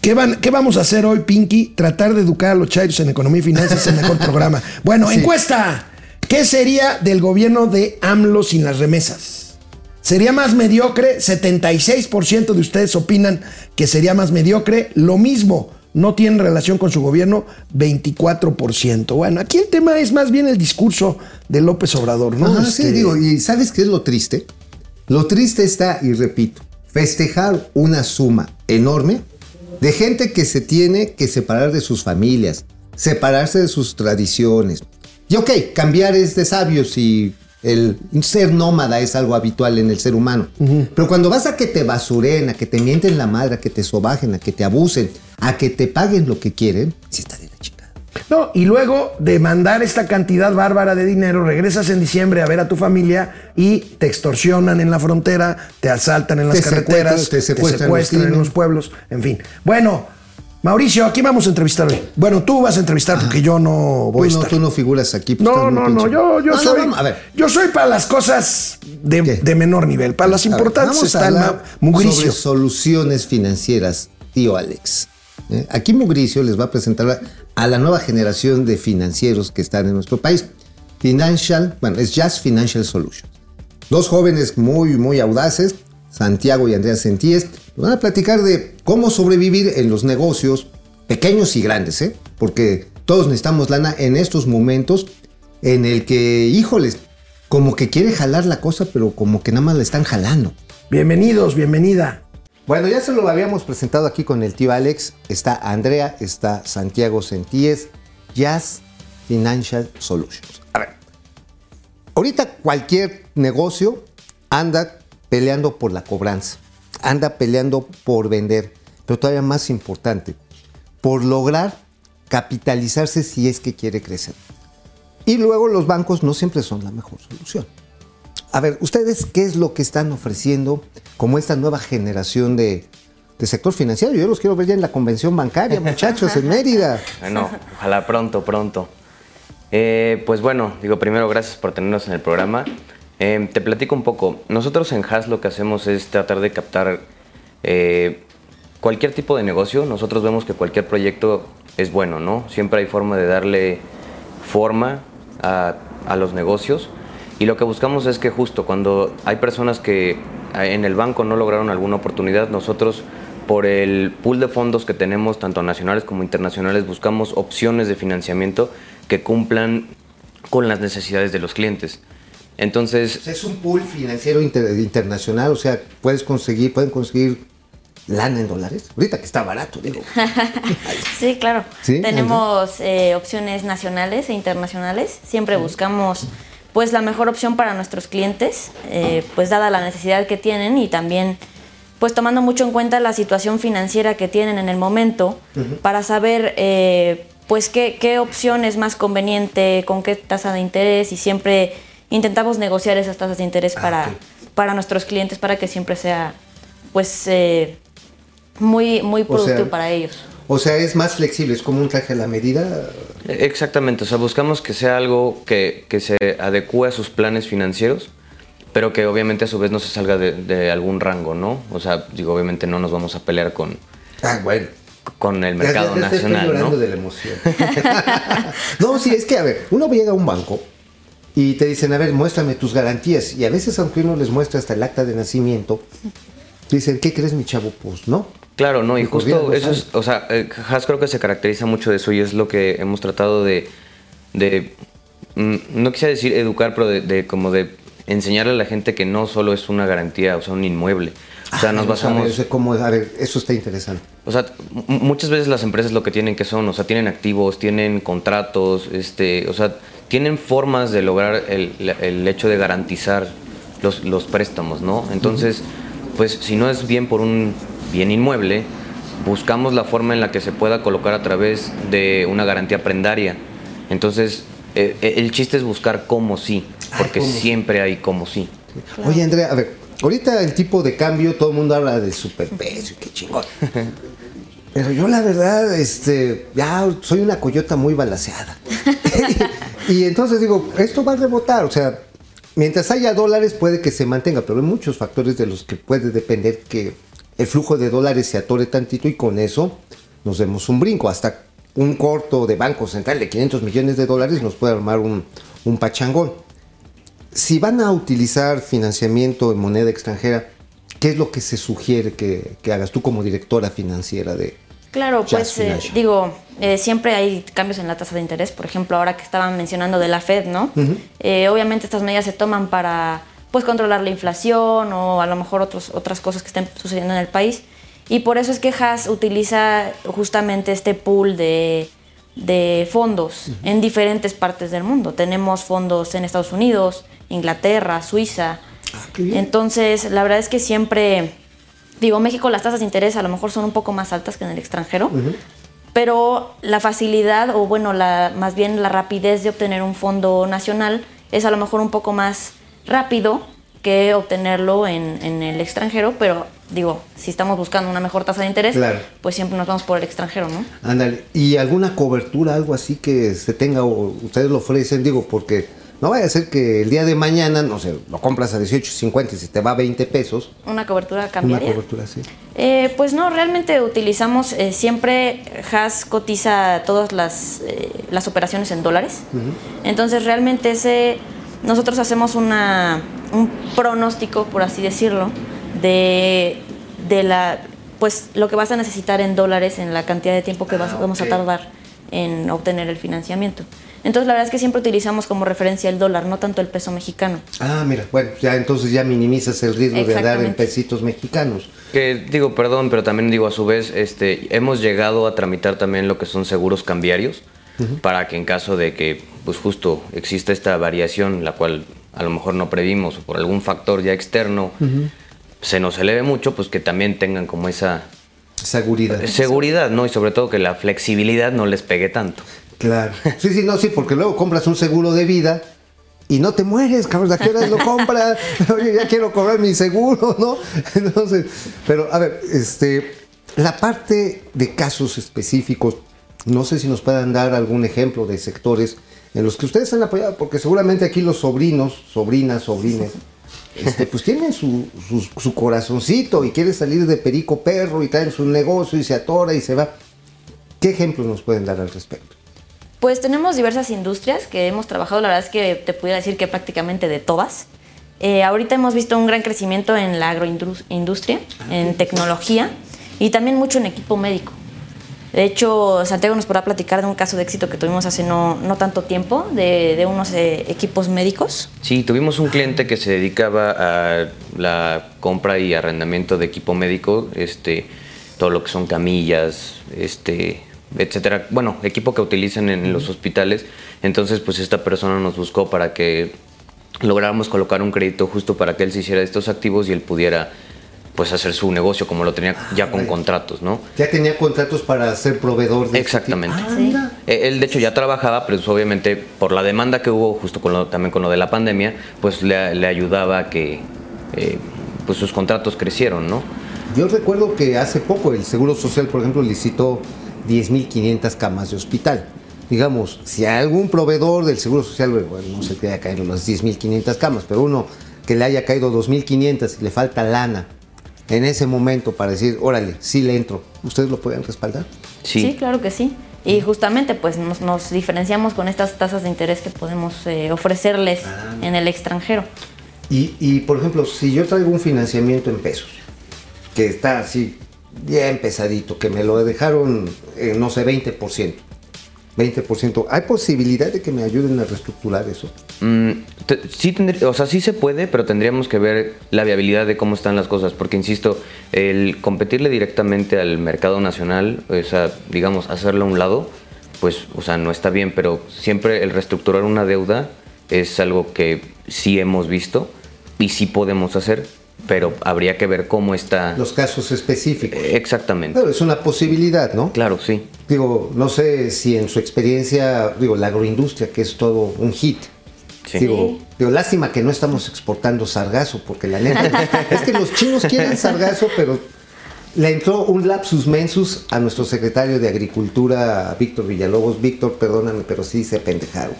¿Qué, van, ¿Qué vamos a hacer hoy, Pinky? Tratar de educar a los chairos en economía y finanzas es el mejor programa. Bueno, Sí. encuesta. ¿Qué sería del gobierno de AMLO sin las remesas? ¿Sería más mediocre? 76% de ustedes opinan que sería más mediocre. Lo mismo, no tienen relación con su gobierno, 24%. Bueno, aquí el tema es más bien el discurso de López Obrador, ¿no? Ajá, sí, Este, digo, ¿y sabes qué es lo triste? Lo triste está, y repito, festejar una suma enorme de gente que se tiene que separar de sus familias, separarse de sus tradiciones. Y ok, cambiar es de sabios y el ser nómada es algo habitual en el ser humano. Pero cuando vas a que te basuren, a que te mienten la madre, a que te sobajen, a que te abusen, a que te paguen lo que quieren, sí está de la chingada. No, y luego de mandar esta cantidad bárbara de dinero, regresas en diciembre a ver a tu familia y te extorsionan en la frontera, te asaltan en las Te carreteras, secuestran, te secuestran, los en los pueblos, en fin. Bueno, Mauricio, aquí vamos a entrevistar hoy. Bueno, tú vas a entrevistar porque yo no voy Tú a no, estar. tú no figuras aquí. pues, No, no, no, yo, yo No, no, soy. a ver. Yo soy para las cosas de, de menor nivel. Para las A importantes vamos a está el mugricio. Sobre soluciones financieras, tío Alex. ¿Eh? Aquí Mugricio les va a presentar a la nueva generación de financieros que están en nuestro país. Financial, bueno, es Just Financial Solutions. Dos jóvenes muy, muy audaces Santiago y Andrea Sentíes. Van a platicar de cómo sobrevivir en los negocios pequeños y grandes, ¿eh? Porque todos necesitamos lana en estos momentos en el que, híjoles, como que quiere jalar la cosa, pero como que nada más la están jalando. Bienvenidos, bienvenida. Bueno, ya se lo habíamos presentado aquí con el tío Alex. Está Andrea, está Santiago Sentíes, Jazz Financial Solutions. A ver, ahorita cualquier negocio anda peleando por la cobranza, anda peleando por vender, pero todavía más importante, por lograr capitalizarse si es que quiere crecer. Y luego los bancos no siempre son la mejor solución. A ver, ¿ustedes qué es lo que están ofreciendo como esta nueva generación de, de sector financiero? Yo los quiero ver ya en la convención bancaria, muchachos, en Mérida. Bueno, ojalá pronto, pronto. Eh, pues bueno, digo primero gracias por tenernos en el programa. Eh, te platico un poco. Nosotros en Haas lo que hacemos es tratar de captar eh, cualquier tipo de negocio. Nosotros vemos que cualquier proyecto es bueno, ¿no? Siempre hay forma de darle forma a, a los negocios. Y lo que buscamos es que justo cuando hay personas que eh, en el banco no lograron alguna oportunidad, nosotros por el pool de fondos que tenemos, tanto nacionales como internacionales, buscamos opciones de financiamiento que cumplan con las necesidades de los clientes. Entonces, Es un pool financiero inter- internacional, o sea, puedes conseguir, pueden conseguir lana en dólares. Ahorita que está barato, digo. Sí, claro. Sí, Tenemos eh, opciones nacionales e internacionales. Siempre buscamos pues la mejor opción para nuestros clientes, eh, pues dada la necesidad que tienen y también pues tomando mucho en cuenta la situación financiera que tienen en el momento para saber eh, pues qué, qué opción es más conveniente, con qué tasa de interés y siempre intentamos negociar esas tasas de interés para, ok. para nuestros clientes para que siempre sea pues eh, muy, muy O productivo sea, para ellos. O sea, es más flexible, es como un traje a la medida. exactamente, o sea, buscamos que sea algo que, que se adecue a sus planes financieros, pero que obviamente a su vez no se salga de, de algún rango, ¿no? O sea, digo, obviamente no nos vamos a pelear con, Ah, bueno. con el mercado ya- ya te estoy nacional, llorando ¿no? de la emoción. no, sí, es que, a ver, uno llega a un banco y te dicen, a ver, muéstrame tus garantías. Y a veces, aunque uno les muestra hasta el acta de nacimiento, dicen, ¿qué crees, mi chavo? Pues no. Claro, no, y justo eso es, o sea, eh, Haas creo que se caracteriza mucho de eso y es lo que hemos tratado de, de mm, no quisiera decir educar, pero de, de como de enseñarle a la gente que no solo es una garantía, o sea, un inmueble. O sea, nos Ah, ver, basamos... o sea, ¿cómo? A ver, eso está interesante. O sea, muchas veces las empresas lo que tienen que son, o sea, tienen activos, tienen contratos, este, o sea, tienen formas de lograr el, el hecho de garantizar los, los préstamos, ¿no? Entonces, pues si no es bien por un bien inmueble, buscamos la forma en la que se pueda colocar a través de una garantía prendaria. Entonces, eh, eh, el chiste es buscar cómo sí, porque cómo sí. siempre hay cómo sí. Oye, Andrea, a ver, ahorita el tipo de cambio, todo el mundo habla de superpeso y qué chingón. Pero yo la verdad, este, ya soy una coyota muy balaseada. y entonces digo, esto va a rebotar, o sea, mientras haya dólares puede que se mantenga, pero hay muchos factores de los que puede depender que el flujo de dólares se atore tantito y con eso nos demos un brinco. Hasta un corto de Banco Central de 500 millones de dólares nos puede armar un, un pachangón. Si van a utilizar financiamiento en moneda extranjera, ¿qué es lo que se sugiere que, que hagas tú como directora financiera de... Claro, pues eh, digo, eh, siempre hay cambios en la tasa de interés. Por ejemplo, ahora que estaban mencionando de la Fed, ¿no? Eh, obviamente estas medidas se toman para pues controlar la inflación o a lo mejor otros, otras cosas que estén sucediendo en el país. Y por eso es que Haas utiliza justamente este pool de, de fondos en diferentes partes del mundo. Tenemos fondos en Estados Unidos, Inglaterra, Suiza. Entonces, la verdad es que siempre, digo, México las tasas de interés a lo mejor son un poco más altas que en el extranjero, pero la facilidad o bueno, la, más bien la rapidez de obtener un fondo nacional es a lo mejor un poco más rápido que obtenerlo en, en el extranjero, pero digo, si estamos buscando una mejor tasa de interés, Claro. pues siempre nos vamos por el extranjero, ¿no? Ándale, ¿y alguna cobertura, algo así que se tenga o ustedes lo ofrecen? Digo, porque no vaya a ser que el día de mañana, no sé, lo compras a 18.50 y se te va a 20 pesos. Una cobertura Una cambiaria. cobertura así. Eh, pues no, realmente utilizamos, eh, siempre Haas cotiza todas las, eh, las operaciones en dólares. Entonces realmente ese, nosotros hacemos una, un pronóstico, por así decirlo, de, de la, pues, lo que vas a necesitar en dólares en la cantidad de tiempo que vas- Ah, vamos a tardar en obtener el financiamiento. Entonces, la verdad es que siempre utilizamos como referencia el dólar, no tanto el peso mexicano. Ah, mira, bueno, ya entonces ya minimizas el riesgo de dar en pesitos mexicanos. Que digo, perdón, pero también digo a su vez, este, hemos llegado a tramitar también lo que son seguros cambiarios para que en caso de que, pues justo exista esta variación, la cual a lo mejor no previmos o por algún factor ya externo se nos eleve mucho, pues que también tengan como esa Seguridad. seguridad, ¿no? Y sobre todo que la flexibilidad no les pegue tanto. Claro. Sí, sí, no, sí, porque luego compras un seguro de vida y no te mueres, cabrón. ¿A qué hora lo compras? Oye, ya quiero cobrar mi seguro, ¿no? Entonces, pero a ver, este, la parte de casos específicos, no sé si nos puedan dar algún ejemplo de sectores en los que ustedes han apoyado, porque seguramente aquí los sobrinos, sobrinas, sobrines, este, pues tienen su, su, su corazoncito y quiere salir de perico perro y traen su negocio y se atora y se va. ¿Qué ejemplos nos pueden dar al respecto? Pues tenemos diversas industrias que hemos trabajado, la verdad es que te pudiera decir que prácticamente de todas. Eh, ahorita hemos visto un gran crecimiento en la agroindustria, en tecnología y también mucho en equipo médico. De hecho, Santiago nos podrá platicar de un caso de éxito que tuvimos hace no, no tanto tiempo, de, de unos eh, equipos médicos. Sí, tuvimos un cliente que se dedicaba a la compra y arrendamiento de equipo médico, este, todo lo que son camillas, este, etcétera. Bueno, equipo que utilizan en los hospitales. Entonces, pues esta persona nos buscó para que lográramos colocar un crédito justo para que él se hiciera estos activos y él pudiera pues hacer su negocio como lo tenía ya con contratos, ¿no? Ya tenía contratos para ser proveedor de este Exactamente. Ah, Sí. Eh, Él de hecho ya trabajaba, pero pues, obviamente por la demanda que hubo justo con lo- también con lo de la pandemia, pues le, le ayudaba a que eh, pues sus contratos crecieron, ¿no? Yo recuerdo que hace poco el Seguro Social, por ejemplo, licitó 10.500 camas de hospital. Digamos, si algún proveedor del Seguro Social, bueno, no sé que haya caído las 10.500 camas, pero uno que le haya caído 2.500 y le falta lana en ese momento para decir, órale, sí le entro, ¿ustedes lo pueden respaldar? Sí. claro que sí. Y justamente pues nos, nos diferenciamos con estas tasas de interés que podemos eh, ofrecerles en el extranjero. Y, y, por ejemplo, si yo traigo un financiamiento en pesos, que está así bien pesadito, que me lo dejaron, en, no sé, 20%. 20%. ¿Hay posibilidad de que me ayuden a reestructurar eso? Mm, sí, tendría- o sea, sí se puede, pero tendríamos que ver la viabilidad de cómo están las cosas, porque insisto, el competirle directamente al mercado nacional, o sea, digamos, hacerlo a un lado, pues, o sea, no está bien, pero siempre el reestructurar una deuda es algo que sí hemos visto y sí podemos hacer, pero habría que ver cómo está Los casos específicos. exactamente. Claro, es una posibilidad, ¿no? Claro, sí. Digo, no sé si en su experiencia, digo, la agroindustria, que es todo un hit. Sí. Digo, digo, lástima que no estamos exportando sargazo, porque la neta es que los chinos quieren sargazo, pero le entró un lapsus mensus a nuestro secretario de Agricultura, Víctor Villalobos. Víctor, perdóname, pero sí se pendejaron.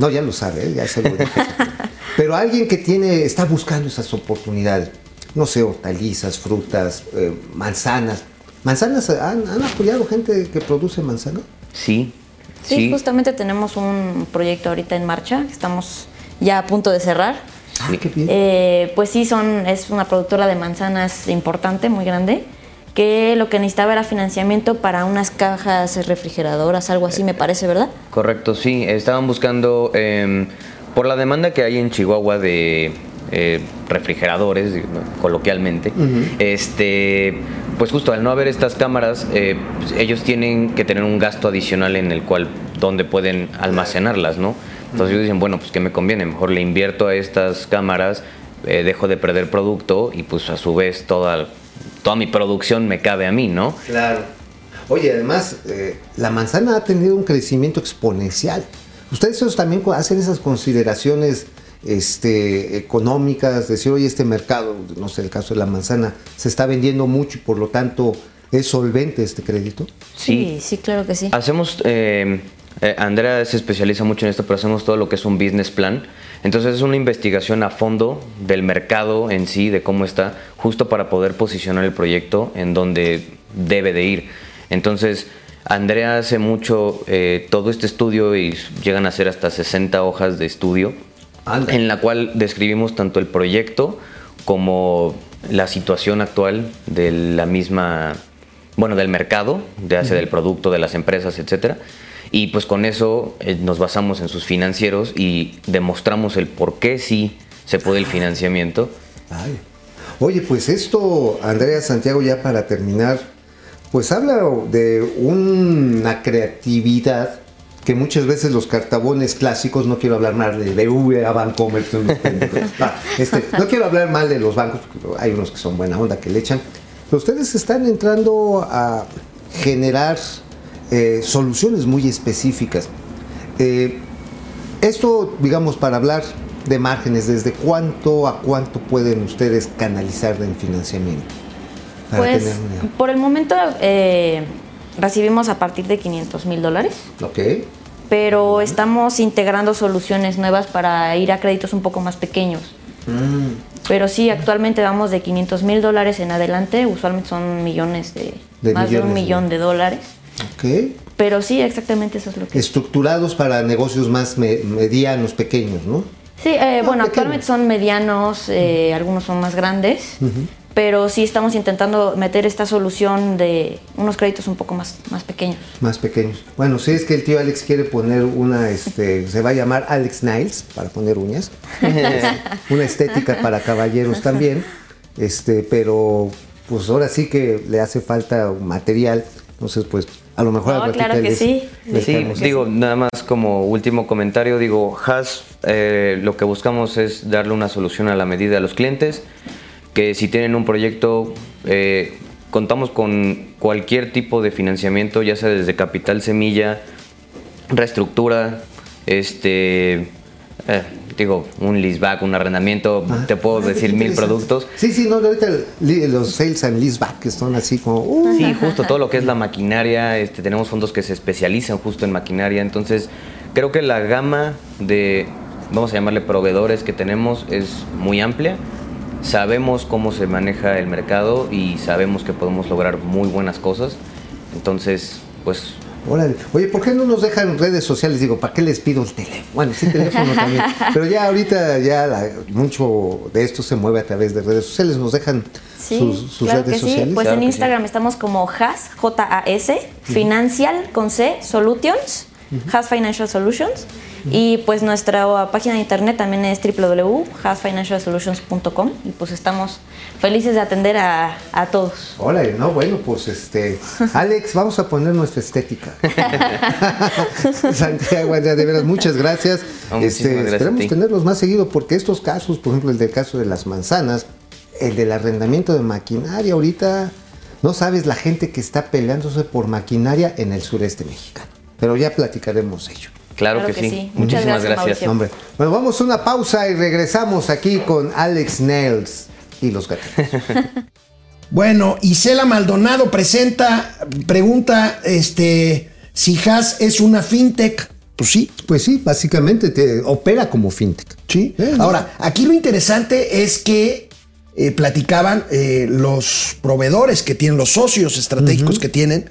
No, ya lo sabe, ¿eh? ya se lo dije. Pero alguien que tiene, está buscando esas oportunidades. No sé, hortalizas, frutas, eh, manzanas. ¿Manzanas? ¿Han, han apoyado gente que produce manzanas? Sí. Sí, Sí. justamente tenemos un proyecto ahorita en marcha, que estamos ya a punto de cerrar. Ah, qué bien. Eh, pues sí, son, es una productora de manzanas importante, muy grande, que lo que necesitaba era financiamiento para unas cajas refrigeradoras, algo así me parece, ¿verdad? Correcto, sí. Estaban buscando, eh, por la demanda que hay en Chihuahua de eh, refrigeradores, coloquialmente, este, pues justo al no haber estas cámaras, eh, pues, ellos tienen que tener un gasto adicional en el cual, donde pueden almacenarlas, ¿no? Entonces ellos dicen, bueno, pues ¿qué me conviene? Mejor le invierto a estas cámaras, eh, dejo de perder producto y pues a su vez toda, toda mi producción me cabe a mí, ¿no? Claro. Oye, además, eh, la manzana ha tenido un crecimiento exponencial. Ustedes también hacen esas consideraciones este, económicas, decir, oye, este mercado, no sé, el caso de la manzana, se está vendiendo mucho y por lo tanto es solvente este crédito. Sí, sí, claro que sí. Hacemos, eh, eh, Andrea se especializa mucho en esto, pero hacemos todo lo que es un business plan. Entonces es una investigación a fondo del mercado en sí, de cómo está, justo para poder posicionar el proyecto en donde debe de ir. Entonces, Andrea hace mucho eh, todo este estudio y llegan a ser hasta 60 hojas de estudio Anda. en la cual describimos tanto el proyecto como la situación actual de la misma, bueno, del mercado, ya sea del producto, de las empresas, etcétera. Y pues con eso eh, nos basamos en sus financieros y demostramos el por qué sí se puede el financiamiento. Ay. Oye, pues esto, Andrea Santiago, ya para terminar, pues habla de una creatividad que muchas veces los cartabones clásicos, no quiero hablar mal de BV a Bancomer. No, este, no quiero hablar mal de los bancos, porque hay unos que son buena onda que le echan, pero ustedes están entrando a generar eh, soluciones muy específicas. Eh, esto, digamos, para hablar de márgenes, ¿desde cuánto a cuánto pueden ustedes canalizar en financiamiento? Para Pues tener por el momento eh, recibimos a partir de 500 mil dólares, Ok. Pero estamos integrando soluciones nuevas para ir a créditos un poco más pequeños. Pero sí, actualmente vamos de 500 mil dólares en adelante, usualmente son millones de, De más de un millón ¿no? de dólares. Ok. Pero sí, exactamente eso es lo que... Estructurados para negocios más me- medianos, pequeños, ¿no? Sí, eh, bueno, pequeños. actualmente son medianos, eh, algunos son más grandes, pero sí estamos intentando meter esta solución de unos créditos un poco más, más pequeños. Más pequeños. Bueno, si es que el tío Alex quiere poner una, este, se va a llamar Alex Niles para poner uñas. una estética para caballeros también. Este, pero pues ahora sí que le hace falta material. Entonces, pues a lo mejor No, claro que les- sí. les Sí, damos- digo, nada más como último comentario, digo, Has, eh, lo que buscamos es darle una solución a la medida a los clientes, que si tienen un proyecto, eh, contamos con cualquier tipo de financiamiento, ya sea desde capital semilla, reestructura, este, eh, digo, un leaseback, un arrendamiento, te puedo Ah, decir mil productos. Sí, sí, no, ahorita el- los sales and leaseback que son así como. uh, Sí, justo todo lo que es la maquinaria, este, tenemos fondos que se especializan justo en maquinaria, entonces creo que la gama de, vamos a llamarle proveedores que tenemos es muy amplia, sabemos cómo se maneja el mercado y sabemos que podemos lograr muy buenas cosas, entonces pues Órale. Oye, ¿por qué no nos dejan redes sociales? Digo, ¿para qué les pido el teléfono? Bueno, sí, teléfono también. Pero ya ahorita ya la- mucho de esto se mueve a través de redes sociales. ¿Nos dejan Sí, sus, sus claro redes que sí. sociales? Pues Claro en que sí. Instagram estamos como HAS, J-A-S, Financial con C, Solutions, HAS Financial Solutions. Y pues nuestra página de internet también es www.hasfinancialsolutions.com y pues estamos felices de atender a, a todos. Órale, no, bueno, pues este. Alex, vamos a poner nuestra estética. Santiago, de veras, muchas gracias. Este, gracias ti. tenerlos más seguido porque estos casos, por ejemplo, el del caso de las manzanas, el del arrendamiento de maquinaria, ahorita no sabes la gente que está peleándose por maquinaria en el sureste mexicano. Pero ya platicaremos ello. Claro, Claro que, que sí. Muchísimas gracias. Hombre, bueno, vamos a una pausa y regresamos aquí con Alex Nails y los gatitos. Bueno, Isela Maldonado presenta, pregunta, este, si Has es una fintech. Pues sí, Pues sí, básicamente te opera como fintech. Sí. Eh, Ahora, aquí lo interesante es que eh, platicaban eh, los proveedores que tienen, los socios estratégicos que tienen,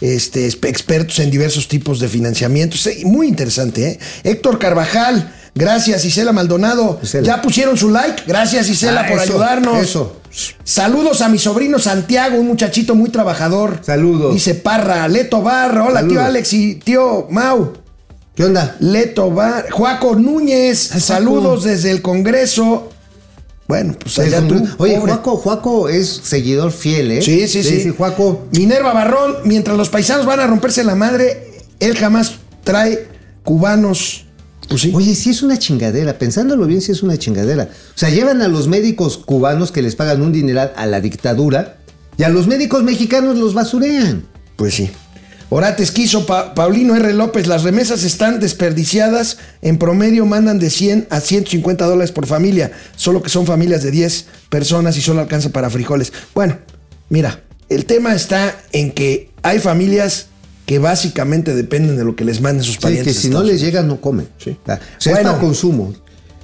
este, expertos en diversos tipos de financiamiento. Muy interesante, ¿eh? Héctor Carvajal, gracias, Isela Maldonado. Isela. Ya pusieron su like. Gracias, Isela, Ah, por eso, ayudarnos. eso. Saludos a mi sobrino Santiago, un muchachito muy trabajador. Saludos. Dice Parra, Leto Barra. Hola, tío. Alex y tío Mau. ¿Qué onda? Leto Bar, Juaco Núñez, Juaco. saludos desde el Congreso. Bueno, pues allá tú. Oye, pobre. Juaco, Juaco es seguidor fiel, ¿eh? Sí, sí, sí. Sí, Juaco. Minerva Barrón, mientras los paisanos van a romperse la madre, él jamás trae cubanos. Pues sí. Oye, sí es una chingadera, pensándolo bien, sí es una chingadera. O sea, llevan a los médicos cubanos que les pagan un dineral a la dictadura y a los médicos mexicanos los basurean. Pues sí. Orates quiso, Pa- Paulino R. López, las remesas están desperdiciadas. En promedio mandan de 100 a 150 dólares por familia. Solo que son familias de 10 personas y solo alcanza para frijoles. Bueno, mira, el tema está en que hay familias que básicamente dependen de lo que les manden sus Sí, parientes. que si no les llega no comen. Sí. O sea, es Bueno. para consumo.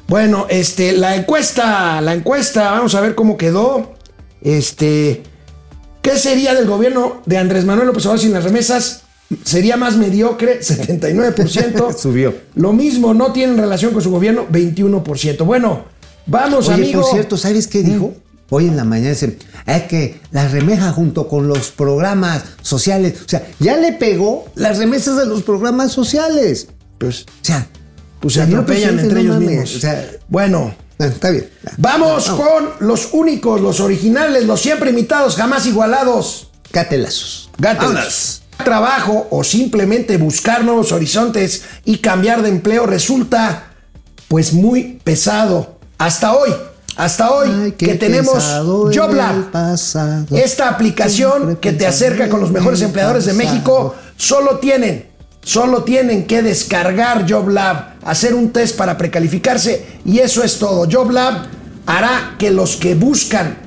Bueno, este, la encuesta, la encuesta, vamos a ver cómo quedó. Este, ¿qué sería del gobierno de Andrés Manuel López Obrador sin las remesas? Sería más mediocre, 79%. Subió. Lo mismo, no tienen relación con su gobierno, 21%. Bueno, vamos, Oye, amigo. por cierto, ¿sabes qué dijo? hoy en la mañana dicen, es que la remeja junto con los programas sociales, o sea, ya le pegó las remesas de los programas sociales. Pues, O sea, pues se atropellan entre no ellos mames, mismos. O sea, bueno, está bien. vamos con los únicos, los originales, los siempre imitados, jamás igualados. Catelazos. Gátelas. Trabajo o simplemente buscar nuevos horizontes y cambiar de empleo resulta pues muy pesado. Hasta hoy, hasta hoy Ay, que tenemos JobLab. Esta aplicación que te acerca con los mejores empleadores de. México, solo tienen, solo tienen que descargar JobLab, hacer un test para precalificarse y eso es todo. JobLab hará que los que buscan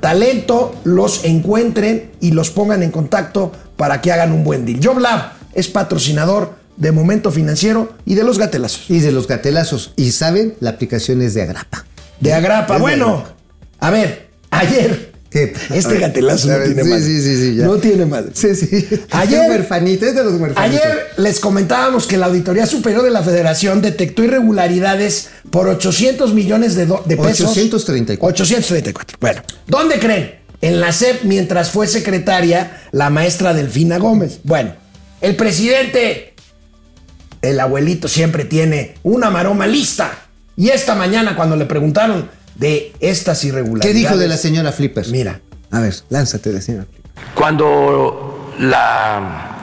talento los encuentren y los pongan en contacto para que hagan un buen deal. JobLab es patrocinador de Momento Financiero y de los gatelazos. Y de los gatelazos. Y saben, la aplicación es de Agrapa. De Agrapa. Es de Bueno, Agrapa. a ver, ayer. Este gatelazo no tiene sí, madre. Sí, sí, sí. ya. No tiene madre. Sí, sí. Ayer- Es huerfanito, es de los. Ayer les comentábamos que la Auditoría Superior de la Federación detectó irregularidades por 800 millones de, de pesos. 834. 834. Bueno, ¿dónde creen? En la SEP mientras fue secretaria la maestra Delfina Gómez. Bueno, el presidente, el abuelito siempre tiene una maroma lista. Y esta mañana cuando le preguntaron de estas ¿Qué irregularidades. dijo de la señora Flipper? Mira. A ver, lánzate de la señora Flipper. Cuando la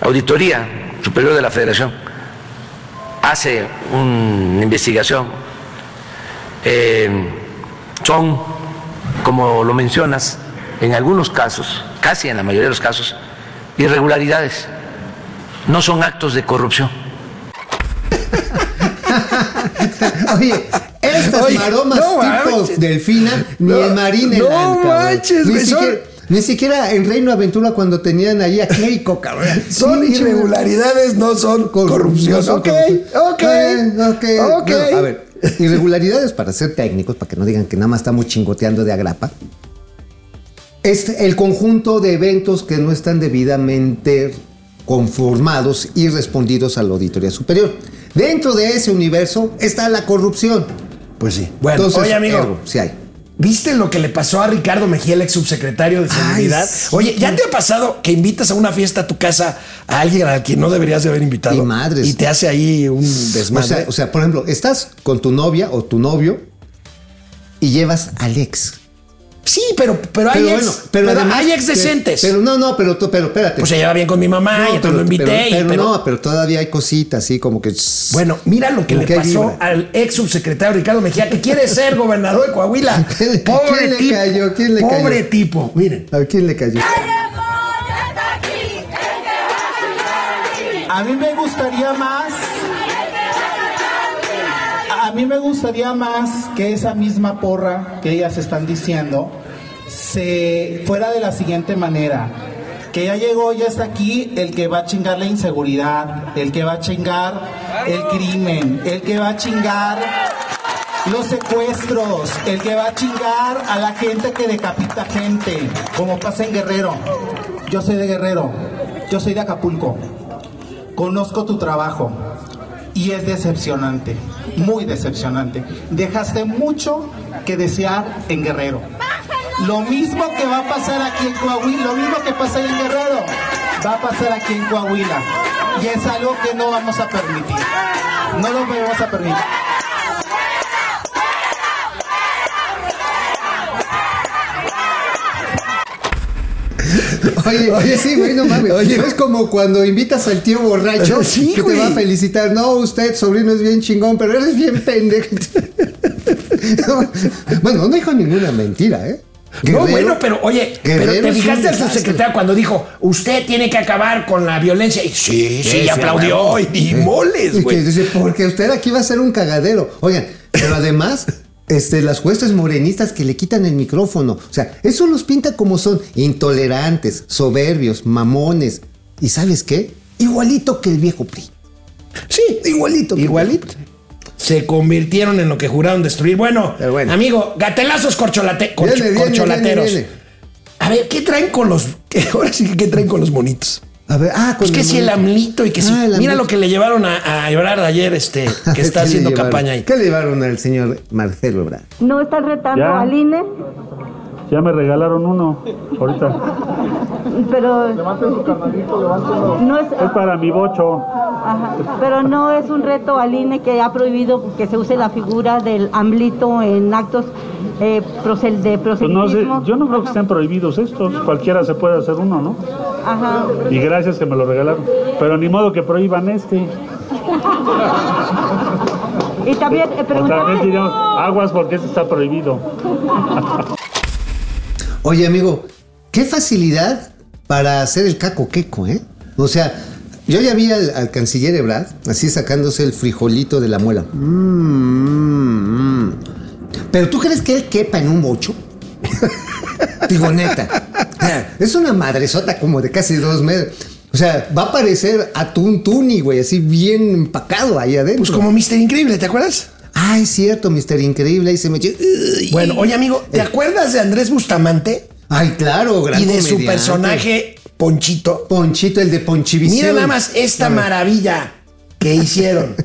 Auditoría Superior de la Federación hace una investigación, eh, son, como lo mencionas, en algunos casos, casi en la mayoría de los casos, irregularidades. No son actos de corrupción. Oye, estas Oye, maromas no tipo manches. delfina, ni No, en Marineland, no cabrón. manches, ni siquiera, ni siquiera en Reino Aventura cuando tenían ahí a Keiko, cabrón. Son Sí, irregularidades, no son corrupción. no son ok, ok, Eh, ok. ok. No, a ver, irregularidades para ser técnicos, para que no digan que nada más estamos chingoteando de agrapa. Es el conjunto de eventos que no están debidamente conformados y respondidos a la auditoría superior. Dentro de ese universo está la corrupción. Pues sí. Bueno, Entonces, oye, amigo. ergo, sí hay. ¿Viste lo que le pasó a Ricardo Mejía, el ex subsecretario de Seguridad? Oye, ¿ya te ha pasado que invitas a una fiesta a tu casa a alguien a quien no deberías de haber invitado? Y madres. Y te hace ahí un O desmadre. sea, o sea, por ejemplo, estás con tu novia o tu novio y llevas al ex. Sí, pero, pero hay ex, pero además- hay ex decentes. Pero, no, no, pero, tú- pero espérate. pues se lleva bien con mi mamá No, y entonces lo invité. Pero, y- pero pero- no, pero todavía hay cositas así como que. Bueno, mira lo que le que pasó vibra. al ex subsecretario Ricardo Mejía, que quiere ser gobernador de Coahuila. ¿Quién le- Pobre quién le tipo. cayó? ¿Quién le pobre cayó? tipo. Miren. ¿A quién le cayó? A mí me gustaría más. A mí me gustaría más que esa misma porra que ellas están diciendo se fuera de la siguiente manera. Que ya llegó, ya está aquí el que va a chingar la inseguridad, el que va a chingar el crimen, el que va a chingar los secuestros, el que va a chingar a la gente que decapita gente, como pasa en Guerrero. Yo soy de Guerrero, yo soy de Acapulco. Conozco tu trabajo y es decepcionante, muy decepcionante. Dejaste mucho que desear en Guerrero. Lo mismo que va a pasar aquí en Coahuila, lo mismo que pasa en Guerrero, va a pasar aquí en Coahuila. Y es algo que no vamos a permitir. No lo vamos a permitir. Oye, oye, sí, güey, no mames. Oye, es como cuando invitas al tío borracho Sí, que güey. te va a felicitar. No, usted, sobrino, es bien chingón, pero eres bien pendejo. No, bueno, no dijo ninguna mentira, ¿eh? No, bueno, pero oye, pero te fijaste al desastre. subsecretario cuando dijo, usted tiene que acabar con la violencia. Y sí, sí, Sí, sí, aplaudió y, y moles, güey. porque usted aquí va a ser un cagadero. Oigan, pero además, este, las jueces morenistas que le quitan el micrófono. O sea, eso los pinta como son intolerantes, soberbios, mamones. ¿Y sabes qué? Igualito que el viejo PRI. Sí, Igualito. que- igualito. Se convirtieron en lo que juraron destruir. Bueno, bueno. amigo, gatelazos corcholate- corcho- Viene, viene, corcholateros. viene, viene. A ver, ¿qué traen con los. Ahora sí que qué traen con los monitos? A ver, ah, con Pues que si el. AMLito y que si. Ah, el Mira lo que le llevaron a, a Ebrard ayer, este, que está ¿Qué le haciendo campaña ahí. ¿Qué le llevaron al señor Marcelo Ebrard? ¿No estás retando al INE? Ya me regalaron uno ahorita. Pero no es, Es para mi bocho. ajá, pero no es un reto al INE que ha prohibido que se use la figura del AMLITO en actos eh, prosel- de Pues no sé, proselitismo. yo no creo que estén prohibidos estos. Cualquiera se puede hacer uno, ¿no? Ajá. Y gracias que me lo regalaron. Pero ni modo que prohíban este. Y también eh, O preguntar- también aguas porque este está prohibido. Oye, amigo, qué facilidad para hacer el caco queco, ¿eh? O sea, yo ya vi al, al canciller Ebrard así sacándose el frijolito de la muela. Mm, mm, mm. Pero ¿tú crees que él quepa en un bocho? Digo, neta. Es una madresota como de casi dos metros. O sea, va a parecer atún tuni, güey, así bien empacado ahí adentro. Pues como Mister Increíble, ¿te acuerdas? Ah, es cierto, Mister Increíble, ahí se metió. Bueno, oye amigo, ¿te Eh. acuerdas de Andrés Bustamante? Ay, claro, gran Y de su personaje Ponchito. Ponchito, el de Ponchivisión. Mira nada más esta maravilla que hicieron.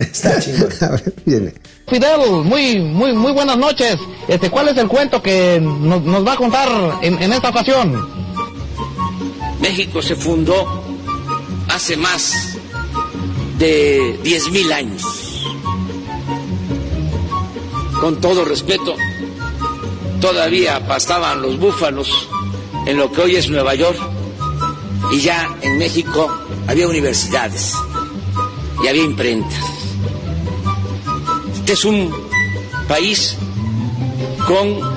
Está chingón. A ver, viene. Fidel, muy, muy, muy buenas noches. Este, ¿cuál es el cuento que nos, nos va a contar en, en esta ocasión? México se fundó hace más de 10.000 años. Con todo respeto, todavía pastaban los búfalos en lo que hoy es Nueva York y ya en México había universidades y había imprentas. Este es un país con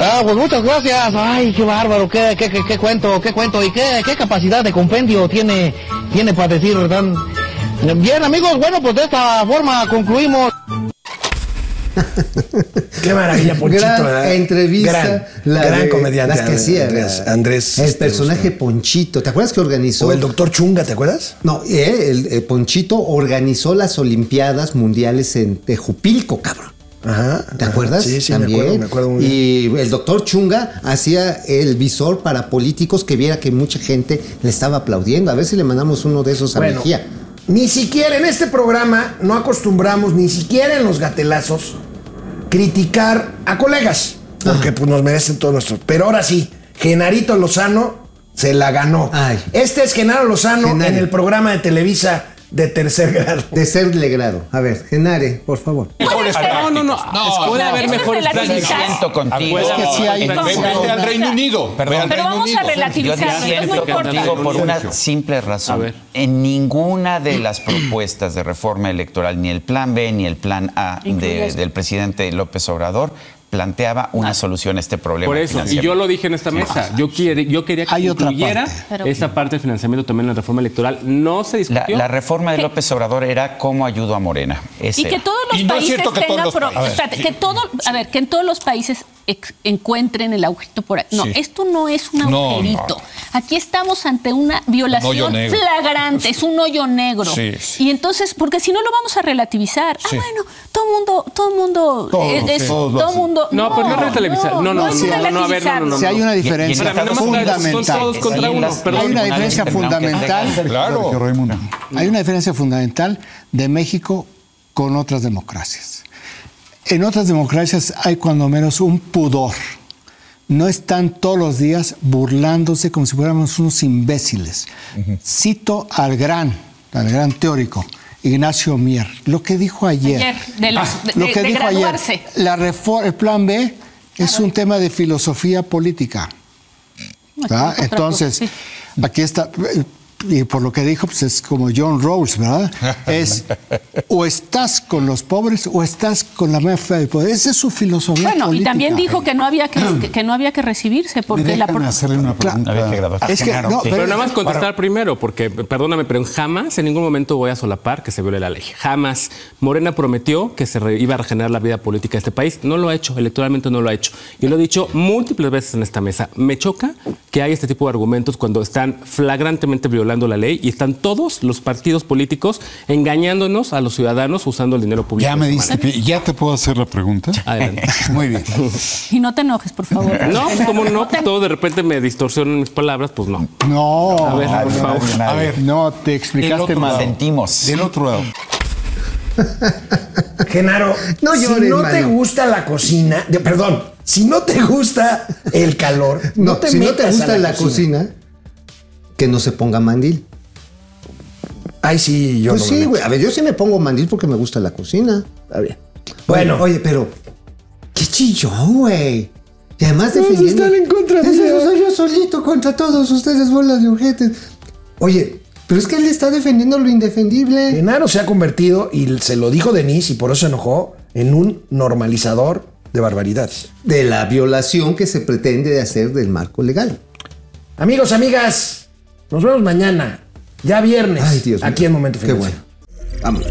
Ah, pues muchas gracias. Ay, qué bárbaro, qué, qué, qué, qué cuento, qué cuento y qué, qué capacidad de compendio tiene, tiene para decir, ¿verdad? Bien, amigos, bueno, pues de esta forma concluimos. Qué maravilla, Ponchito. gran ¿verdad? entrevista. Gran, la gran de- comediante. Las que hacía. Andrés. el este, personaje Ponchito. ¿Te acuerdas que organizó? O el doctor Chunga, ¿te acuerdas? No, eh, el, eh, Ponchito organizó las Olimpiadas Mundiales en Tejupilco, cabrón. Ajá. ¿Te acuerdas? Sí, sí, También. me acuerdo, me acuerdo muy bien. Y el doctor Chunga hacía el visor para políticos que viera que mucha gente le estaba aplaudiendo. A ver si le mandamos uno de esos a Bueno, Mejía. ni siquiera en este programa no acostumbramos, ni siquiera en los gatelazos, criticar a colegas. Porque pues nos merecen todos nuestros. Pero ahora sí, Genarito Lozano se la ganó. Ay. Este es Genaro Lozano Genaro. en el programa de Televisa de tercer grado. De ser legrado. A ver, Genare, por favor. No, no, no. puede haber mejores prácticas. Siento contigo. Es que sí hay- al Reino Unido. al Pero vamos a relativizar. Yo no corto. contigo por una simple A razón. ver. En ninguna de las propuestas de reforma electoral, ni el plan B ni el plan A de- del presidente López Obrador, planteaba una solución a este problema. Por eso, y yo lo dije en esta mesa, yo, quiere, yo quería que Hay incluyera parte. Esa parte del financiamiento también en la reforma electoral. No se discutió. la reforma de López Obrador era cómo ayudo a Morena. Ese Y que todos los no es países cierto que todos tengan los pro- países. A ver, espérate, sí. que todo, a ver, que en todos los países encuentren el agujerito por ahí. No, Sí. esto no es un agujerito. no. Aquí estamos ante una violación flagrante, es un hoyo negro. Sí, sí. Y entonces, porque si no lo vamos a relativizar. Sí. Ah, bueno, todo mundo, todo mundo, Todos, eh, es- sí. Todos lo todo hacen. Mundo. No, pero no es relativizar. No, no, no, no, a ver, no, relativizar. no, no, Si hay una Y- y- diferencia fundamental. Son todos contra Hay uno. unas- Perdón. Hay una diferencia fundamental. Claro. Hay una diferencia fundamental de México con otras democracias. En otras democracias hay cuando menos un pudor. No están todos los días burlándose como si fuéramos unos imbéciles. Cito al gran, al gran teórico, Ignacio Mier, lo que dijo ayer. Ayer, de los- Ah, de- lo que de dijo ayer. La refor- el plan B es un tema de filosofía política. Entonces, aquí está, y por lo que dijo, pues es como John Rawls, ¿verdad? Es o estás con los pobres o estás con la mafia del poder. Esa es su filosofía Bueno, y también dijo que no había que, que- que no había que recibirse porque la pro- hacerle una pregunta. Que graduar. Es que, no, Pero, pero- nada más contestar primero, porque perdóname, pero jamás en ningún momento voy a solapar que se viole la ley. Jamás. Morena prometió que se re- iba a regenerar la vida política de este país. No lo ha hecho, electoralmente no lo ha hecho. Y lo he dicho múltiples veces en esta mesa. Me choca que hay este tipo de argumentos cuando están flagrantemente violando la ley y están todos los partidos políticos engañándonos a los ciudadanos usando el dinero público. Ya me diste. ¿Ya te puedo hacer la pregunta? Adelante. Muy bien. y no te enojes, por favor. No, pues como no, todo de repente me distorsionan mis palabras, pues no. No, A ver, por favor. A ver, no, te explicaste mal. Sentimos. Del otro lado. Genaro, No si llores, no te gusta la cocina, de- perdón, si no te gusta el calor, no, No, te si no metas te a gusta la, cocina, que no se ponga mandil. Ay, sí, yo pues no sí, güey. A ver, yo sí me pongo mandil porque me gusta la cocina. Está bien. Bueno, Bueno. oye, pero qué chillón, güey. Y además defendiendo. están en contra Eso mía. soy yo solito contra todos ustedes, bolas de urgetes. Oye, pero es que él está defendiendo lo indefendible. Genaro se ha convertido, y se lo dijo Denise y por eso se enojó, en un normalizador de barbaridades. De la violación que se pretende hacer del marco legal. Amigos, amigas, nos vemos mañana, ya viernes, Ay, Dios mío. aquí en Momento Qué Financiero. bueno. Vamos.